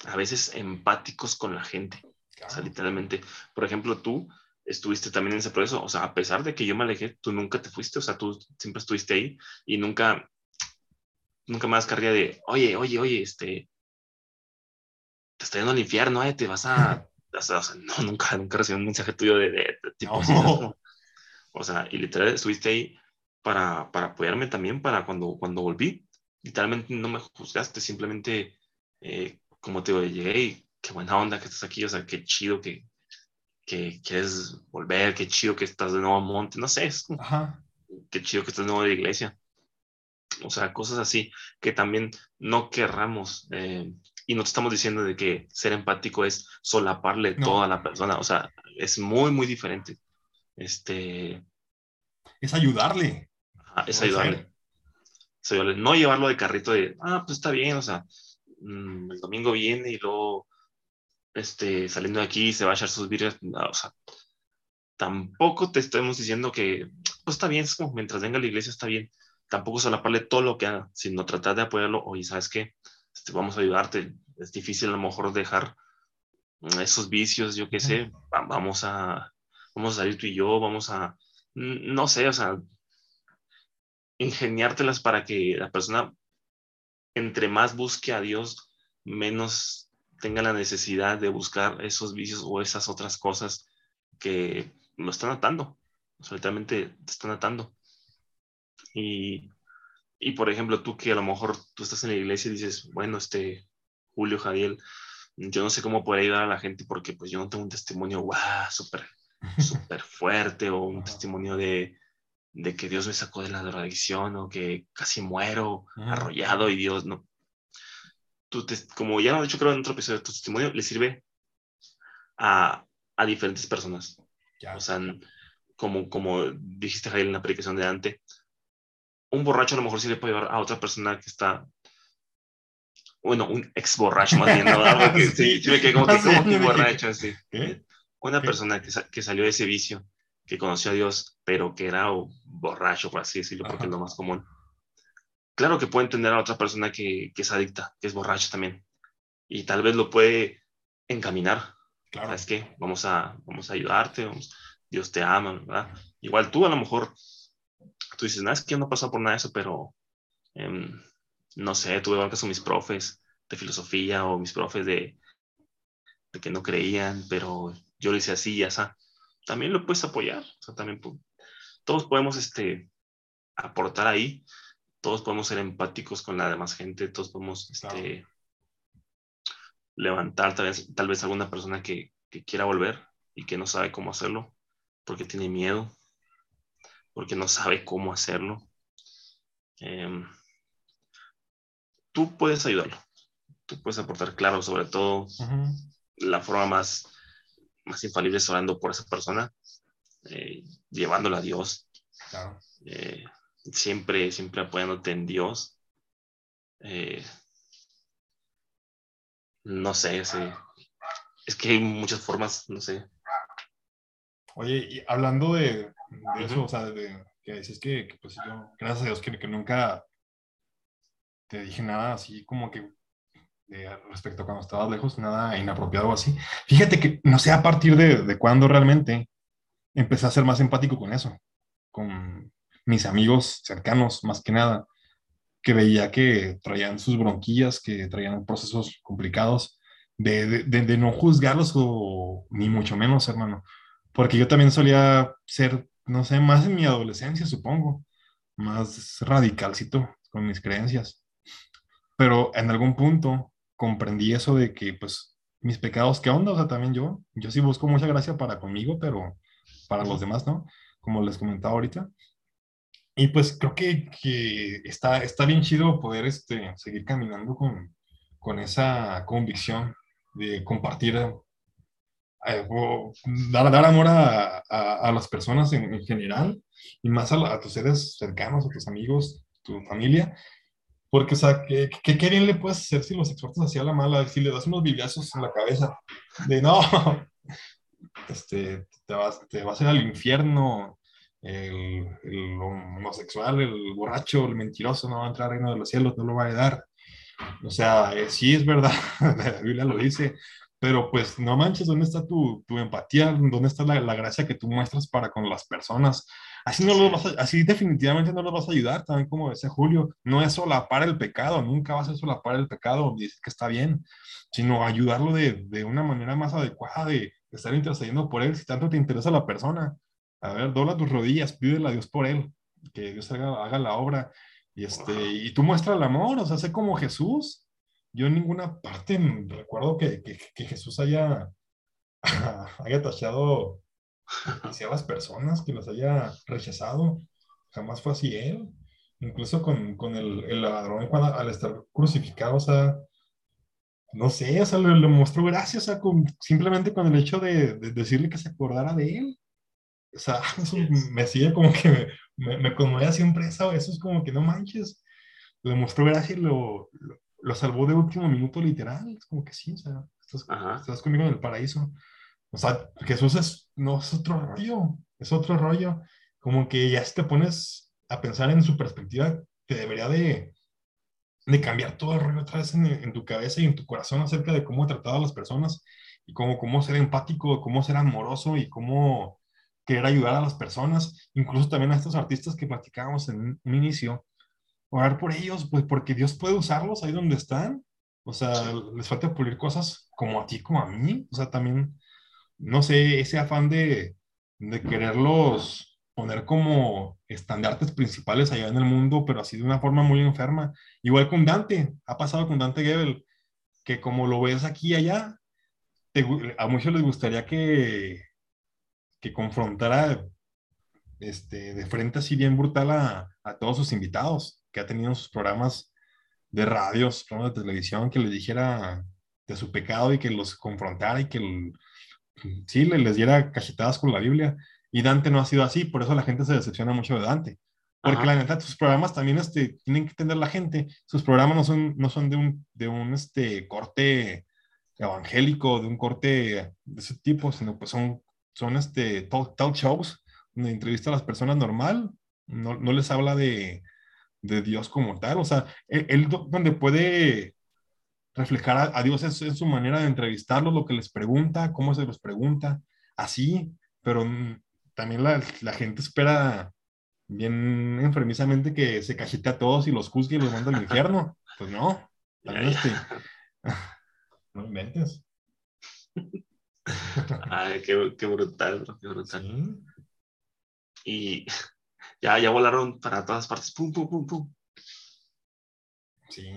a veces empáticos con la gente, claro. o sea, literalmente. Por ejemplo, tú estuviste también en ese proceso, o sea, a pesar de que yo me alejé, tú nunca te fuiste, o sea, tú siempre estuviste ahí y nunca, nunca más carría de, oye, oye, oye, este, te está yendo al infierno, eh, te vas a, [laughs] o sea, no, nunca, nunca recibí un mensaje tuyo de, de, de tipo, no. o sea, y literalmente estuviste ahí para, para apoyarme también para cuando, cuando volví, literalmente no me juzgaste, simplemente, eh, como te digo, llegué y qué buena onda que estás aquí, o sea, qué chido que, que quieres volver, qué chido que estás de nuevo a Monte, no sé, es, Ajá. qué chido que estás de nuevo de iglesia. O sea, cosas así que también no querramos eh, y no te estamos diciendo de que ser empático es solaparle toda la persona, o sea, es muy, muy diferente. Este... Es ayudarle. es ayudarle. No llevarlo de carrito de, ah, pues está bien, o sea, mm, el domingo viene y luego, este, saliendo de aquí se va a echar sus vidrios, o sea, tampoco te estamos diciendo que, pues está bien, es como mientras venga a la iglesia está bien, tampoco solaparle todo lo que haga, sino tratar de apoyarlo, oye, ¿sabes qué? Este, vamos a ayudarte, es difícil a lo mejor dejar esos vicios, yo qué sé, vamos a, vamos a salir tú y yo, vamos a, no sé, o sea, ingeniártelas para que la persona, entre más busque a Dios, menos tenga la necesidad de buscar esos vicios o esas otras cosas que lo están atando, solamente te están atando. Y, y, por ejemplo, tú que a lo mejor tú estás en la iglesia y dices, bueno, este Julio Jadiel, yo no sé cómo poder ayudar a la gente porque pues yo no tengo un testimonio, wow, súper, [laughs] súper fuerte o un testimonio de, de que Dios me sacó de la drogadicción o que casi muero arrollado y Dios no. Tú como ya lo he dicho creo en otro episodio, tu testimonio le sirve a, a diferentes personas. O sea, como, como dijiste Javier en la predicación de antes, un borracho a lo mejor sí le puede llevar a otra persona que está bueno, un ex borracho más bien, ¿no? [laughs] sí, sí, me quedé como que, como que borracho, así. Una persona que, que, salió de ese vicio, que conoció a Dios, pero que era borracho, por así decirlo, porque es lo más común. Claro que puede entender a otra persona que, que es adicta, que es borracho también, y tal vez lo puede encaminar. Claro. ¿Sabes qué? Vamos a, vamos a ayudarte, Dios te ama, ¿verdad? Igual tú a lo mejor, tú dices, nada, es que yo no he pasado por nada de eso, pero eh, no sé, tuve broncas con mis profes de filosofía o mis profes de, de que no creían, pero yo le hice así y así. También lo puedes apoyar, o sea, también todos podemos este, aportar ahí, todos podemos ser empáticos con la demás gente, todos podemos este, levantar tal vez, tal vez alguna persona que, que quiera volver y que no sabe cómo hacerlo, porque tiene miedo, porque no sabe cómo hacerlo. Eh, tú puedes ayudarlo. Tú puedes aportar, claro, sobre todo la forma más, más infalible es orando por esa persona, eh, llevándola a Dios. Eh, siempre, siempre apoyándote en Dios. Eh, no sé, es que hay muchas formas, no sé. Oye, y hablando de, eso, o sea, de, que dices que, pues yo, gracias a Dios que, que nunca te dije nada así como que respecto a cuando estabas lejos, nada inapropiado o así. Fíjate que no sé a partir de, de cuándo realmente empecé a ser más empático con eso, con mis amigos cercanos más que nada, que veía que traían sus bronquillas, que traían procesos complicados, de, de, de no juzgarlos o ni mucho menos, hermano, porque yo también solía ser, no sé, más en mi adolescencia, supongo, más radicalcito con mis creencias pero en algún punto comprendí eso de que, pues, mis pecados, ¿qué onda? O sea, también yo, yo sí busco mucha gracia para conmigo, pero para los demás, ¿no? Como les comentaba ahorita. Y pues creo que, que está, está bien chido poder este, seguir caminando con, con esa convicción de compartir, eh, dar, dar amor a, a, las personas en, en, general y más a, a tus seres cercanos, a tus amigos, tu familia, porque, o sea, ¿qué, qué, bien le puedes hacer si los exhortas hacia la mala? Si le das unos bibliazos en la cabeza de no, [laughs] este, te, vas, te vas a ir al infierno, el, el, homosexual, el borracho, el mentiroso no va a entrar al reino de los cielos, no lo va a dar. O sea, eh, sí es verdad, [laughs] la Biblia lo dice, pero pues no manches, ¿dónde está tu, tu empatía? ¿Dónde está la, la, gracia que tú muestras para con las personas? Así, no lo vas así definitivamente no los vas a ayudar, también como decía Julio, no es solapar el pecado, nunca vas a solapar el pecado decir que está bien, sino ayudarlo de, de una manera más adecuada, de, estar intercediendo por él, si tanto te interesa la persona. A ver, dobla tus rodillas, pídele a Dios por él, que Dios haga, haga la obra, y, este, y tú muestra el amor, o sea, sé como Jesús. Yo en ninguna parte recuerdo que, que, que Jesús haya, [laughs] haya tachado [laughs] las personas, que los haya rechazado. Jamás fue así él. Incluso con, con el, el, ladrón, cuando, al estar crucificado, o sea, no sé, o sea, le, mostró gracias a simplemente con el hecho de, decirle que se acordara de él. O sea, [laughs] eso me sigue como que me, me, conmueve siempre eso, eso es como que no manches. Le mostró gracias y lo, lo, salvó de último minuto literal. Es como que sí, o sea, estás, estás conmigo en el paraíso. O sea, Jesús es, no es otro rollo, es otro rollo. Como que ya si te pones a pensar en su perspectiva, te debería de, de cambiar todo el rollo otra vez en, tu cabeza y en tu corazón acerca de cómo tratar a las personas y cómo, cómo ser empático, cómo ser amoroso y cómo querer ayudar a las personas, incluso también a estos artistas que platicábamos en un inicio, orar por ellos, pues porque Dios puede usarlos ahí donde están, o sea, les falta pulir cosas como a ti, como a mí, o sea, también, no sé, ese afán de, de quererlos poner como estandartes principales allá en el mundo, pero así de una forma muy enferma. Igual con Dante, ha pasado con Dante Gebel, que como lo ves aquí y allá, a muchos les gustaría que, que confrontara este, de frente así bien brutal a, a todos sus invitados, que ha tenido en sus programas de radio, sus programas de televisión, que les dijera de su pecado y que los confrontara y que sí, les diera cachetadas con la Biblia. Y Dante no ha sido así, por eso la gente se decepciona mucho de Dante. Porque la neta, sus programas también este, tienen que entender la gente. Sus programas no son, no son de un, de un este, corte evangélico, de un corte de ese tipo, sino pues son, son este, talk, shows donde entrevista a las personas normal, no, no les habla de, de, Dios como tal. O sea, él, donde puede reflejar a, Dios es en su manera de entrevistarlos, lo que les pregunta, cómo se los pregunta, así, pero también la, la, gente espera bien enfermizamente que se cajite a todos y los juzgue y los manda al infierno. Pues no, también este, [laughs] no inventes. [laughs] [laughs] Ay, qué, qué brutal, qué brutal. Y [laughs] ya, ya volaron para todas partes. Pum, pum, pum, pum. Sí,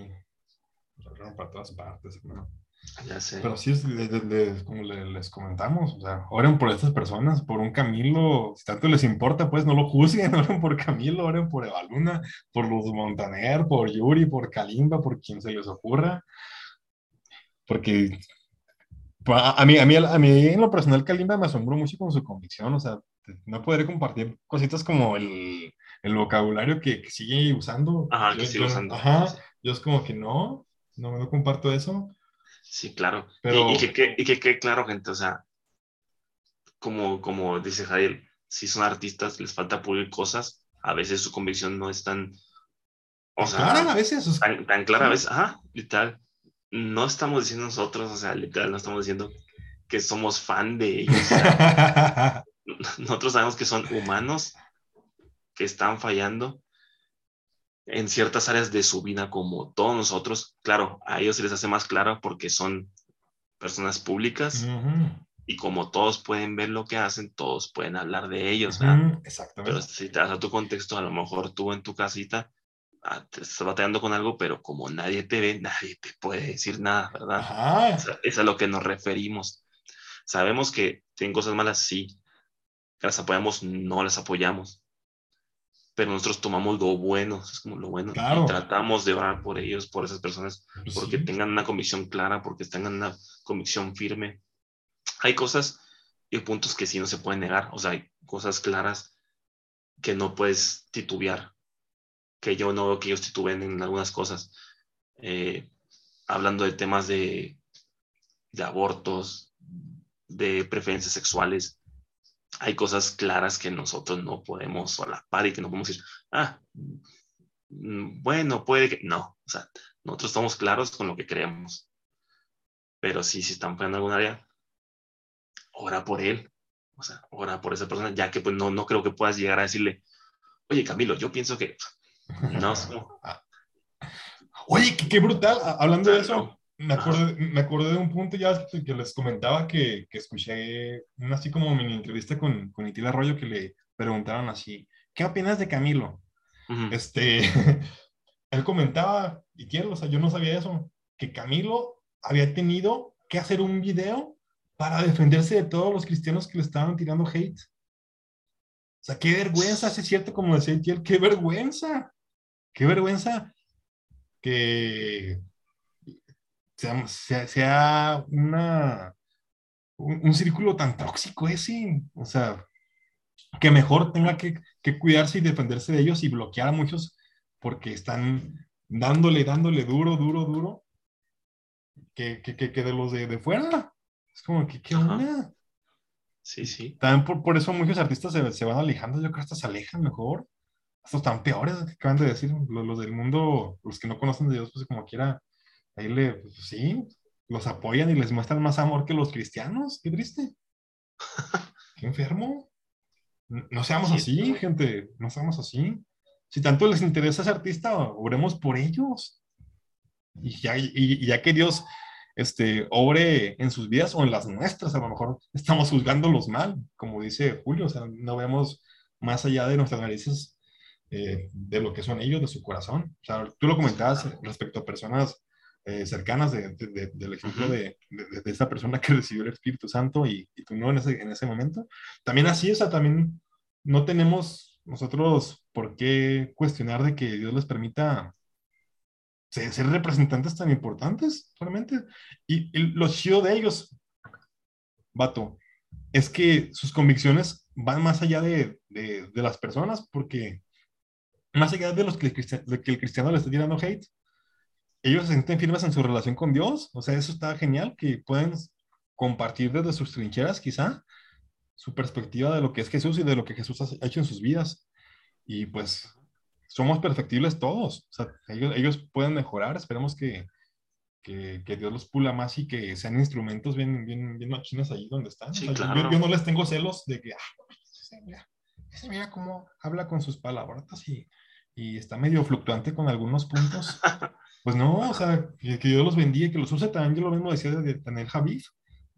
volaron para todas partes, hermano. Ya sé. Pero sí, es como les comentamos, o sea, oren por estas personas, por un Camilo, si tanto les importa, pues no lo juzguen, [laughs] oren por Camilo, oren por Evaluna, por Luz Montaner, por Yuri, por Kalimba, por quien se les ocurra. Porque a mí, a mí, a mí en lo personal Kalimba me asombró mucho con su convicción, o sea, no podré compartir cositas como el, el vocabulario que, sigue usando. Ajá, que sigue usando. Ajá, yo es como que no, no, no comparto eso Sí, claro. Y, que, que, y, que, claro, gente, o sea, como, como dice Javier, si son artistas, les falta pulir cosas, a veces su convicción no es tan... O sea, clara a veces. Tan, clara a veces, ajá, literal. No estamos diciendo nosotros, o sea, literal, no estamos diciendo que somos fan de ellos. [laughs] nosotros sabemos que son humanos que están fallando en ciertas áreas de su vida como todos nosotros. Claro, a ellos se les hace más claro porque son personas públicas y como todos pueden ver lo que hacen, todos pueden hablar de ellos. Exactamente. Pero si te das a tu contexto, a lo mejor tú en tu casita estás batallando con algo, pero como nadie te ve, [laughs] nadie te puede decir nada, ¿verdad? es a lo que nos referimos. Sabemos que tienen cosas malas, sí. Las apoyamos, no las apoyamos pero nosotros tomamos lo bueno, es como lo bueno, y tratamos de orar por ellos, por esas personas, pues porque tengan una convicción clara, porque tengan una convicción firme. Hay cosas y puntos que sí no se pueden negar, o sea, hay cosas claras que no puedes titubear, que yo no veo que ellos tituben en algunas cosas. Eh, hablando de temas de, de abortos, de preferencias sexuales, hay cosas claras que nosotros no podemos solapar y que no podemos decir, ah, mm, bueno, puede que, no, o sea, nosotros estamos claros con lo que creemos. Pero sí, si están fallando en algún área, ora por él, o sea, ora por esa persona, ya que pues no, no creo que puedas llegar a decirle, oye Camilo, yo pienso que, no, [laughs] Oye, qué, brutal, hablando de eso, me acordé, me acordé de un punto ya que les comentaba que, que escuché una así como mini entrevista con, con Itila Arroyo que le preguntaron así, ¿qué opinas de Camilo? Este, [laughs] él comentaba, y quiero, o sea, yo no sabía eso, que Camilo había tenido que hacer un video para defenderse de todos los cristianos que le estaban tirando hate. O sea, qué vergüenza, es cierto como decía Itiel, qué vergüenza, qué vergüenza que sea, sea, una, un, círculo tan tóxico ese. O sea, que mejor tenga que, que, cuidarse y defenderse de ellos y bloquear a muchos porque están dándole, dándole duro, duro, duro, que, que, que de los de, de, fuera. Es como que, ¿qué onda? Sí, sí. También por, por eso muchos artistas se, se, van alejando, yo creo que hasta se alejan mejor. Hasta están peores, que acaban de decir, los, los, del mundo, los que no conocen de Dios, pues como quiera, ahí le, pues, sí, los apoyan y les muestran más amor que los cristianos. Qué triste. [laughs] Qué enfermo. No seamos así, gente, no seamos así. Si tanto les interesa ese artista, oremos por ellos. Y ya, y, ya que Dios este, obre en sus vidas o en las nuestras, a lo mejor estamos juzgándolos mal, como dice Julio, o sea, no vemos más allá de nuestras narices eh, de lo que son ellos, de su corazón. O sea, tú lo comentabas respecto a personas eh, cercanas de, del ejemplo de, de, esta persona que [laughs] recibió el Espíritu Santo y, y, tú no en ese, en ese momento. También así, o sea, también no tenemos nosotros por qué cuestionar de que Dios les permita ser, ser representantes tan importantes, realmente. Y, y, lo chido de ellos, vato, es que sus convicciones van más allá de, de, de las personas, porque más allá de los que el, cristiano, de que el cristiano le esté tirando hate, ellos se sienten firmes en su relación con Dios. O sea, eso está genial, que pueden compartir desde sus trincheras, quizá, su perspectiva de lo que es Jesús y de lo que Jesús ha hecho en sus vidas. Y pues somos perfectibles todos. O sea, ellos, ellos pueden mejorar. Esperemos que, que, que, Dios los pula más y que sean instrumentos bien, bien, bien machinas ahí donde están. Sí, o sea, claro. yo, yo, no les tengo celos de que, ah, ese mira, mira cómo habla con sus palabras y, y está medio fluctuante con algunos puntos. [laughs] Pues no, o sea, que, que Dios los bendiga, que los use también. Yo lo mismo decía de tener Javid.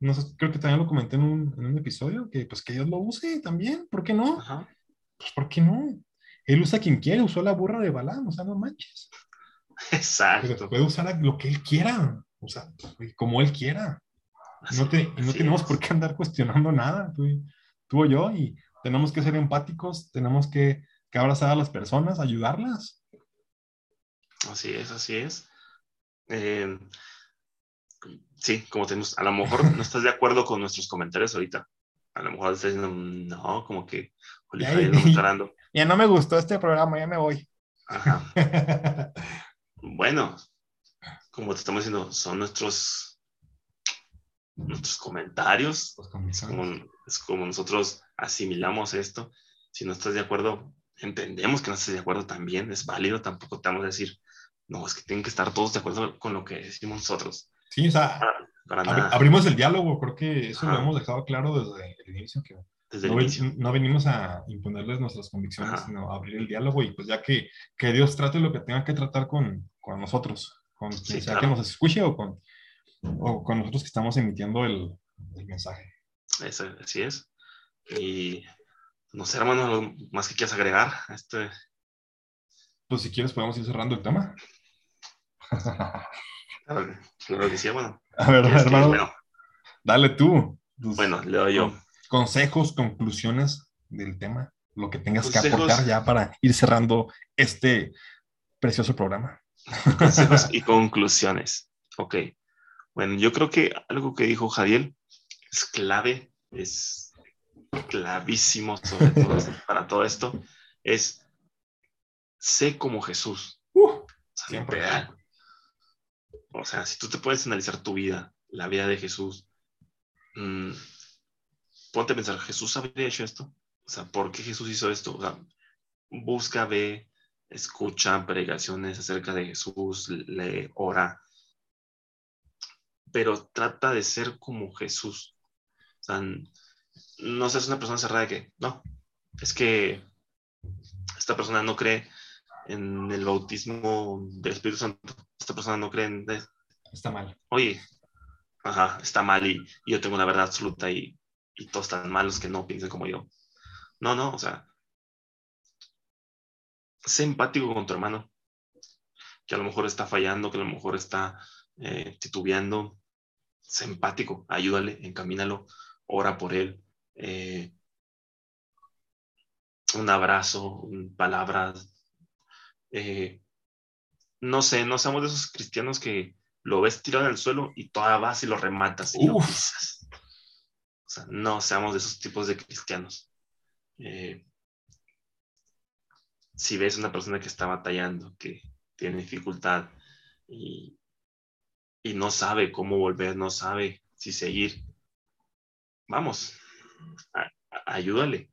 No sé, creo que también lo comenté en un, en un, episodio, que pues que Dios lo use también, ¿por qué no? Ajá. Pues ¿por qué no? Él usa a quien quiere, usó la burra de Balaam, o sea, no manches. Exacto. Pero puede usar a lo que él quiera, o sea, como él quiera. Así, no, te, no tenemos es. por qué andar cuestionando nada, tú, tú, o yo, y tenemos que ser empáticos, tenemos que, que abrazar a las personas, ayudarlas. Así es, así es. Eh, sí, como tenemos, a lo mejor [laughs] no estás de acuerdo con nuestros comentarios ahorita. A lo mejor estás diciendo, no, como que ya, no ya no me gustó este programa, ya me voy. Ajá. [laughs] bueno, como te estamos diciendo, son nuestros nuestros comentarios. Como, es como nosotros asimilamos esto. Si no estás de acuerdo, entendemos que no estás de acuerdo también, es válido, tampoco te vamos a decir, no, es que tienen que estar todos de acuerdo con lo que decimos nosotros. Sí, o sea, para, para abrimos el diálogo, creo que eso Ajá. lo hemos dejado claro desde el inicio, que desde no, el inicio. no, venimos a imponerles nuestras convicciones, Ajá. sino a abrir el diálogo y pues ya que, que Dios trate lo que tenga que tratar con, con nosotros, con quien sí, sea claro. que nos escuche o con, o con nosotros que estamos emitiendo el, el mensaje. Eso, así es. Y no sé, hermano, más que quieras agregar este. Pues si quieres podemos ir cerrando el tema. [laughs] Claro, claro que sí, bueno. A ver, hermano, que, bueno, dale tú. Bueno, le doy yo. Consejos, conclusiones del tema, lo que tengas consejos, que aportar ya para ir cerrando este precioso programa. Consejos y [laughs] conclusiones. Ok. Bueno, yo creo que algo que dijo Javier es clave, es clavísimo sobre todo [laughs] para todo esto, es sé como Jesús. Uh. O sea, si tú te puedes analizar tu vida, la vida de Jesús, mmm, ponte a pensar, ¿Jesús habría hecho esto? O sea, ¿por qué Jesús hizo esto? O sea, busca, ve, escucha predicaciones acerca de Jesús, le ora, pero trata de ser como Jesús. O sea, no seas una persona cerrada de que, no, es que esta persona no cree en el bautismo del Espíritu Santo. Esta persona no cree en... Está mal. Oye, ajá, está mal y, y yo tengo la verdad absoluta y, y, todos están malos que no piensen como yo. No, no, o sea, sé empático con tu hermano, que a lo mejor está fallando, que a lo mejor está eh, titubeando. Sé empático, ayúdale, encamínalo, ora por él. Eh, un abrazo, palabras, eh, no sé, no somos de esos cristianos que lo ves tirado en el suelo y todavía vas y lo rematas y lo pisas. O sea, no seamos de esos tipos de cristianos. Eh, si ves una persona que está batallando, que tiene dificultad y, y no sabe cómo volver, no sabe si seguir, vamos, ayúdale.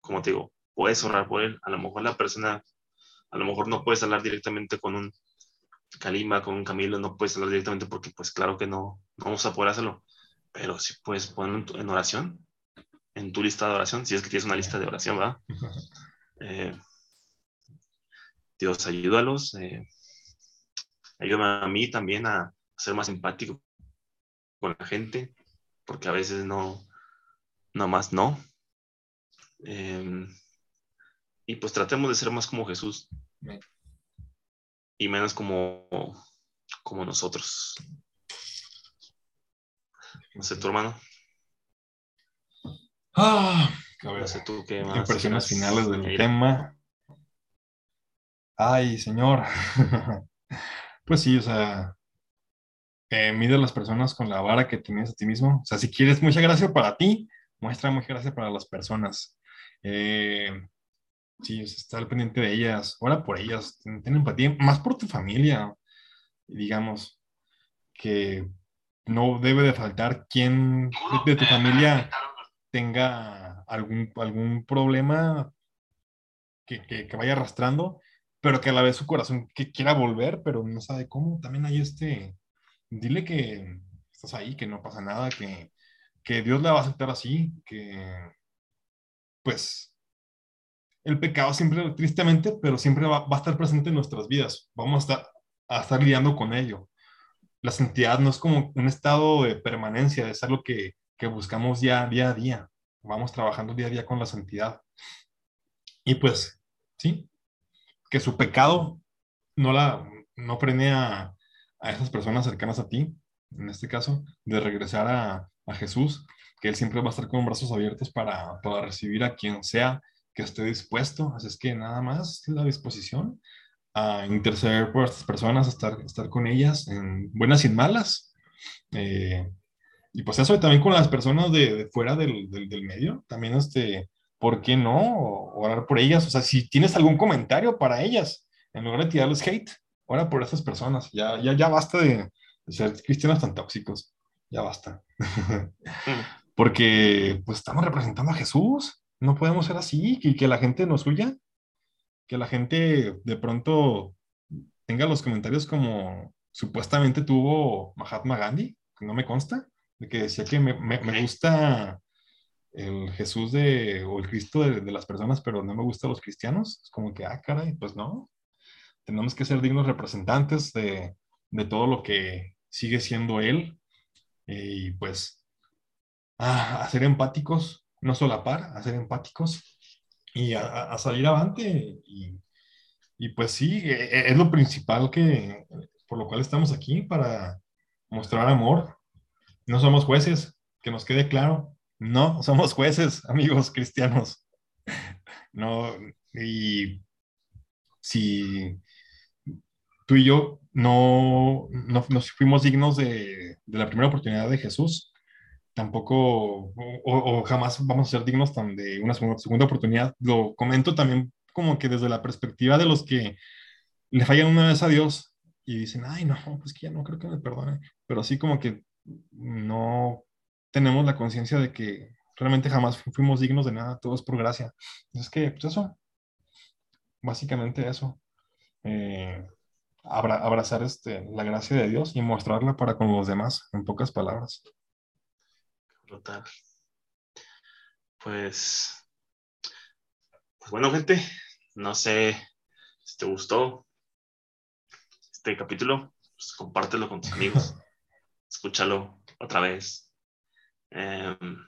Como te digo, puedes orar por él. A lo mejor la persona, a lo mejor no puedes hablar directamente con un Kalima, con un Camilo, no puedes hablar directamente porque pues claro que no, no vamos a poder hacerlo. Pero si puedes ponerlo en, oración, en tu lista de oración, si es que tienes una lista de oración, ¿verdad? [laughs] Eh, Dios, ayúdalos. Eh, ayúdame a mí también a ser más empático con la gente, porque a veces no, más no. Em, y pues tratemos de ser más como Jesús y menos como, como nosotros. No sé, tu hermano. Ah, no sé tú qué más. Impresiones finales del tema. Ay, señor. [laughs] pues sí, o sea, eh, mide a las personas con la vara que tienes a ti mismo. O sea, si quieres mucha gracia para ti, muestra mucha gracia para las personas. Eh, sí, estar al pendiente de ellas, ora por ellas, ten, empatía, más por tu familia, digamos, que no debe de faltar quien de, tu familia tenga algún, algún problema que, que, vaya arrastrando, pero que a la vez su corazón que quiera volver, pero no sabe cómo. También hay este, dile que estás ahí, que no pasa nada, que, que Dios la va a aceptar así, que pues el pecado siempre, tristemente, pero siempre va, a estar presente en nuestras vidas. Vamos a estar, a estar lidiando con ello. La santidad no es como un estado de permanencia, es algo que, que buscamos ya día a día. Vamos trabajando día a día con la santidad. Y pues, sí, que su pecado no la no frene a, a esas personas cercanas a ti, en este caso, de regresar a, a Jesús, que Él siempre va a estar con brazos abiertos para, para recibir a quien sea que esté dispuesto. Así es que nada más la disposición a interceder por estas personas, a estar, estar con ellas en buenas y en malas. Eh, y pues eso, también con las personas de, fuera del, del, medio, también este, ¿por qué no orar por ellas? O sea, si tienes algún comentario para ellas, en lugar de tirarles hate, ora por estas personas. Ya, ya, ya basta de, ser cristianos tan tóxicos. Ya basta. Mm. [laughs] Porque pues estamos representando a Jesús no podemos ser así, y que la gente nos huya, que la gente de pronto tenga los comentarios como supuestamente tuvo Mahatma Gandhi, que no me consta, de que decía que me, gusta el Jesús de, o el Cristo de, las personas, pero no me gusta los cristianos. Es como que, ah, caray, pues no. Tenemos que ser dignos representantes de, todo lo que sigue siendo Él y pues a ser empáticos no solapar, a ser empáticos y a, salir avante. Y, y, pues sí, e, e, es lo principal que, por lo cual estamos aquí, para mostrar amor. No somos jueces, que nos quede claro. No somos jueces, amigos cristianos. [laughs] No, y si tú y yo no, no nos fuimos dignos de, de, la primera oportunidad de Jesús, tampoco, o, jamás vamos a ser dignos tan de una segunda, oportunidad. Lo comento también como que desde la perspectiva de los que le fallan una vez a Dios y dicen, ay, no, pues que ya no creo que me perdone. Pero así como que no tenemos la conciencia de que realmente jamás fuimos dignos de nada, todo es por gracia. Es que, pues eso, básicamente eso. Eh, abrazar este, la gracia de Dios y mostrarla para con los demás, en pocas palabras. Total. Pues, pues bueno, gente, no sé si te gustó este capítulo, pues compártelo con tus amigos, [laughs] escúchalo otra vez. Em,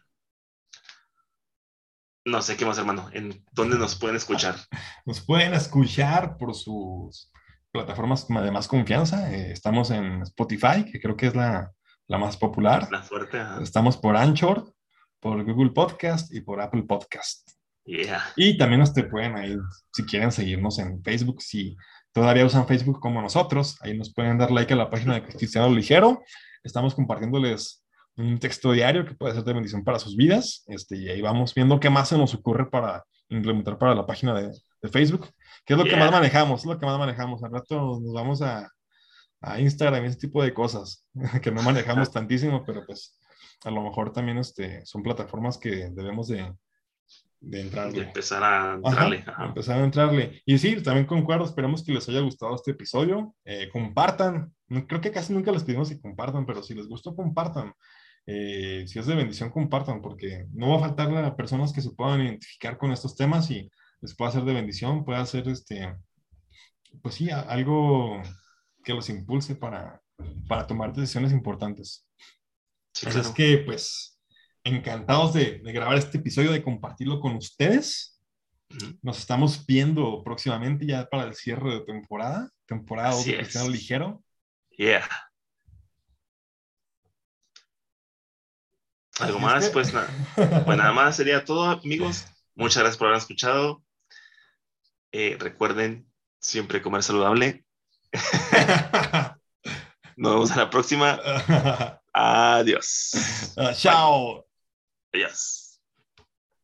no sé qué más, hermano. ¿En dónde nos pueden escuchar? [laughs] Nos pueden escuchar por sus plataformas de más confianza. Eh, estamos en Spotify, que creo que es la, la más popular. La suerte. Estamos por Anchor, por Google Podcast y por Apple Podcast. Yeah. Y también ustedes pueden ahí, si quieren seguirnos en Facebook, si todavía usan Facebook como nosotros, ahí nos pueden dar like a la página de Cristiano Ligero. Estamos compartiéndoles un texto diario que puede ser de bendición para sus vidas. Este, y ahí vamos viendo qué más se nos ocurre para implementar para la página de, de Facebook, que es lo que más manejamos, es lo que más manejamos. Al rato nos vamos a, a Instagram y ese tipo de cosas [laughs] que no manejamos [laughs] tantísimo, pero pues a lo mejor también este, son plataformas que debemos de, de entrarle. empezar a entrarle. Empezar a entrarle. Y sí, también concuerdo, esperamos que les haya gustado este episodio. Eh, compartan, creo que casi nunca les pedimos que compartan, pero si les gustó, compartan. Eh, si es de bendición, compartan, porque no va a faltar a personas que se puedan identificar con estos temas y les pueda ser de bendición, pueda ser este, pues sí, algo que los impulse para, para tomar decisiones importantes. Así es que, pues, encantados de, grabar este episodio, de compartirlo con ustedes. Nos estamos viendo próximamente ya para el cierre de temporada, temporada de Cristiano Ligero. Yeah. ¿Algo más? Pues nada. [laughs] Pues nada más sería todo, amigos. Muchas gracias por haber escuchado. Eh, recuerden siempre comer saludable. [laughs] Nos vemos a la próxima. [laughs] Adiós. Uh, chao. Yes.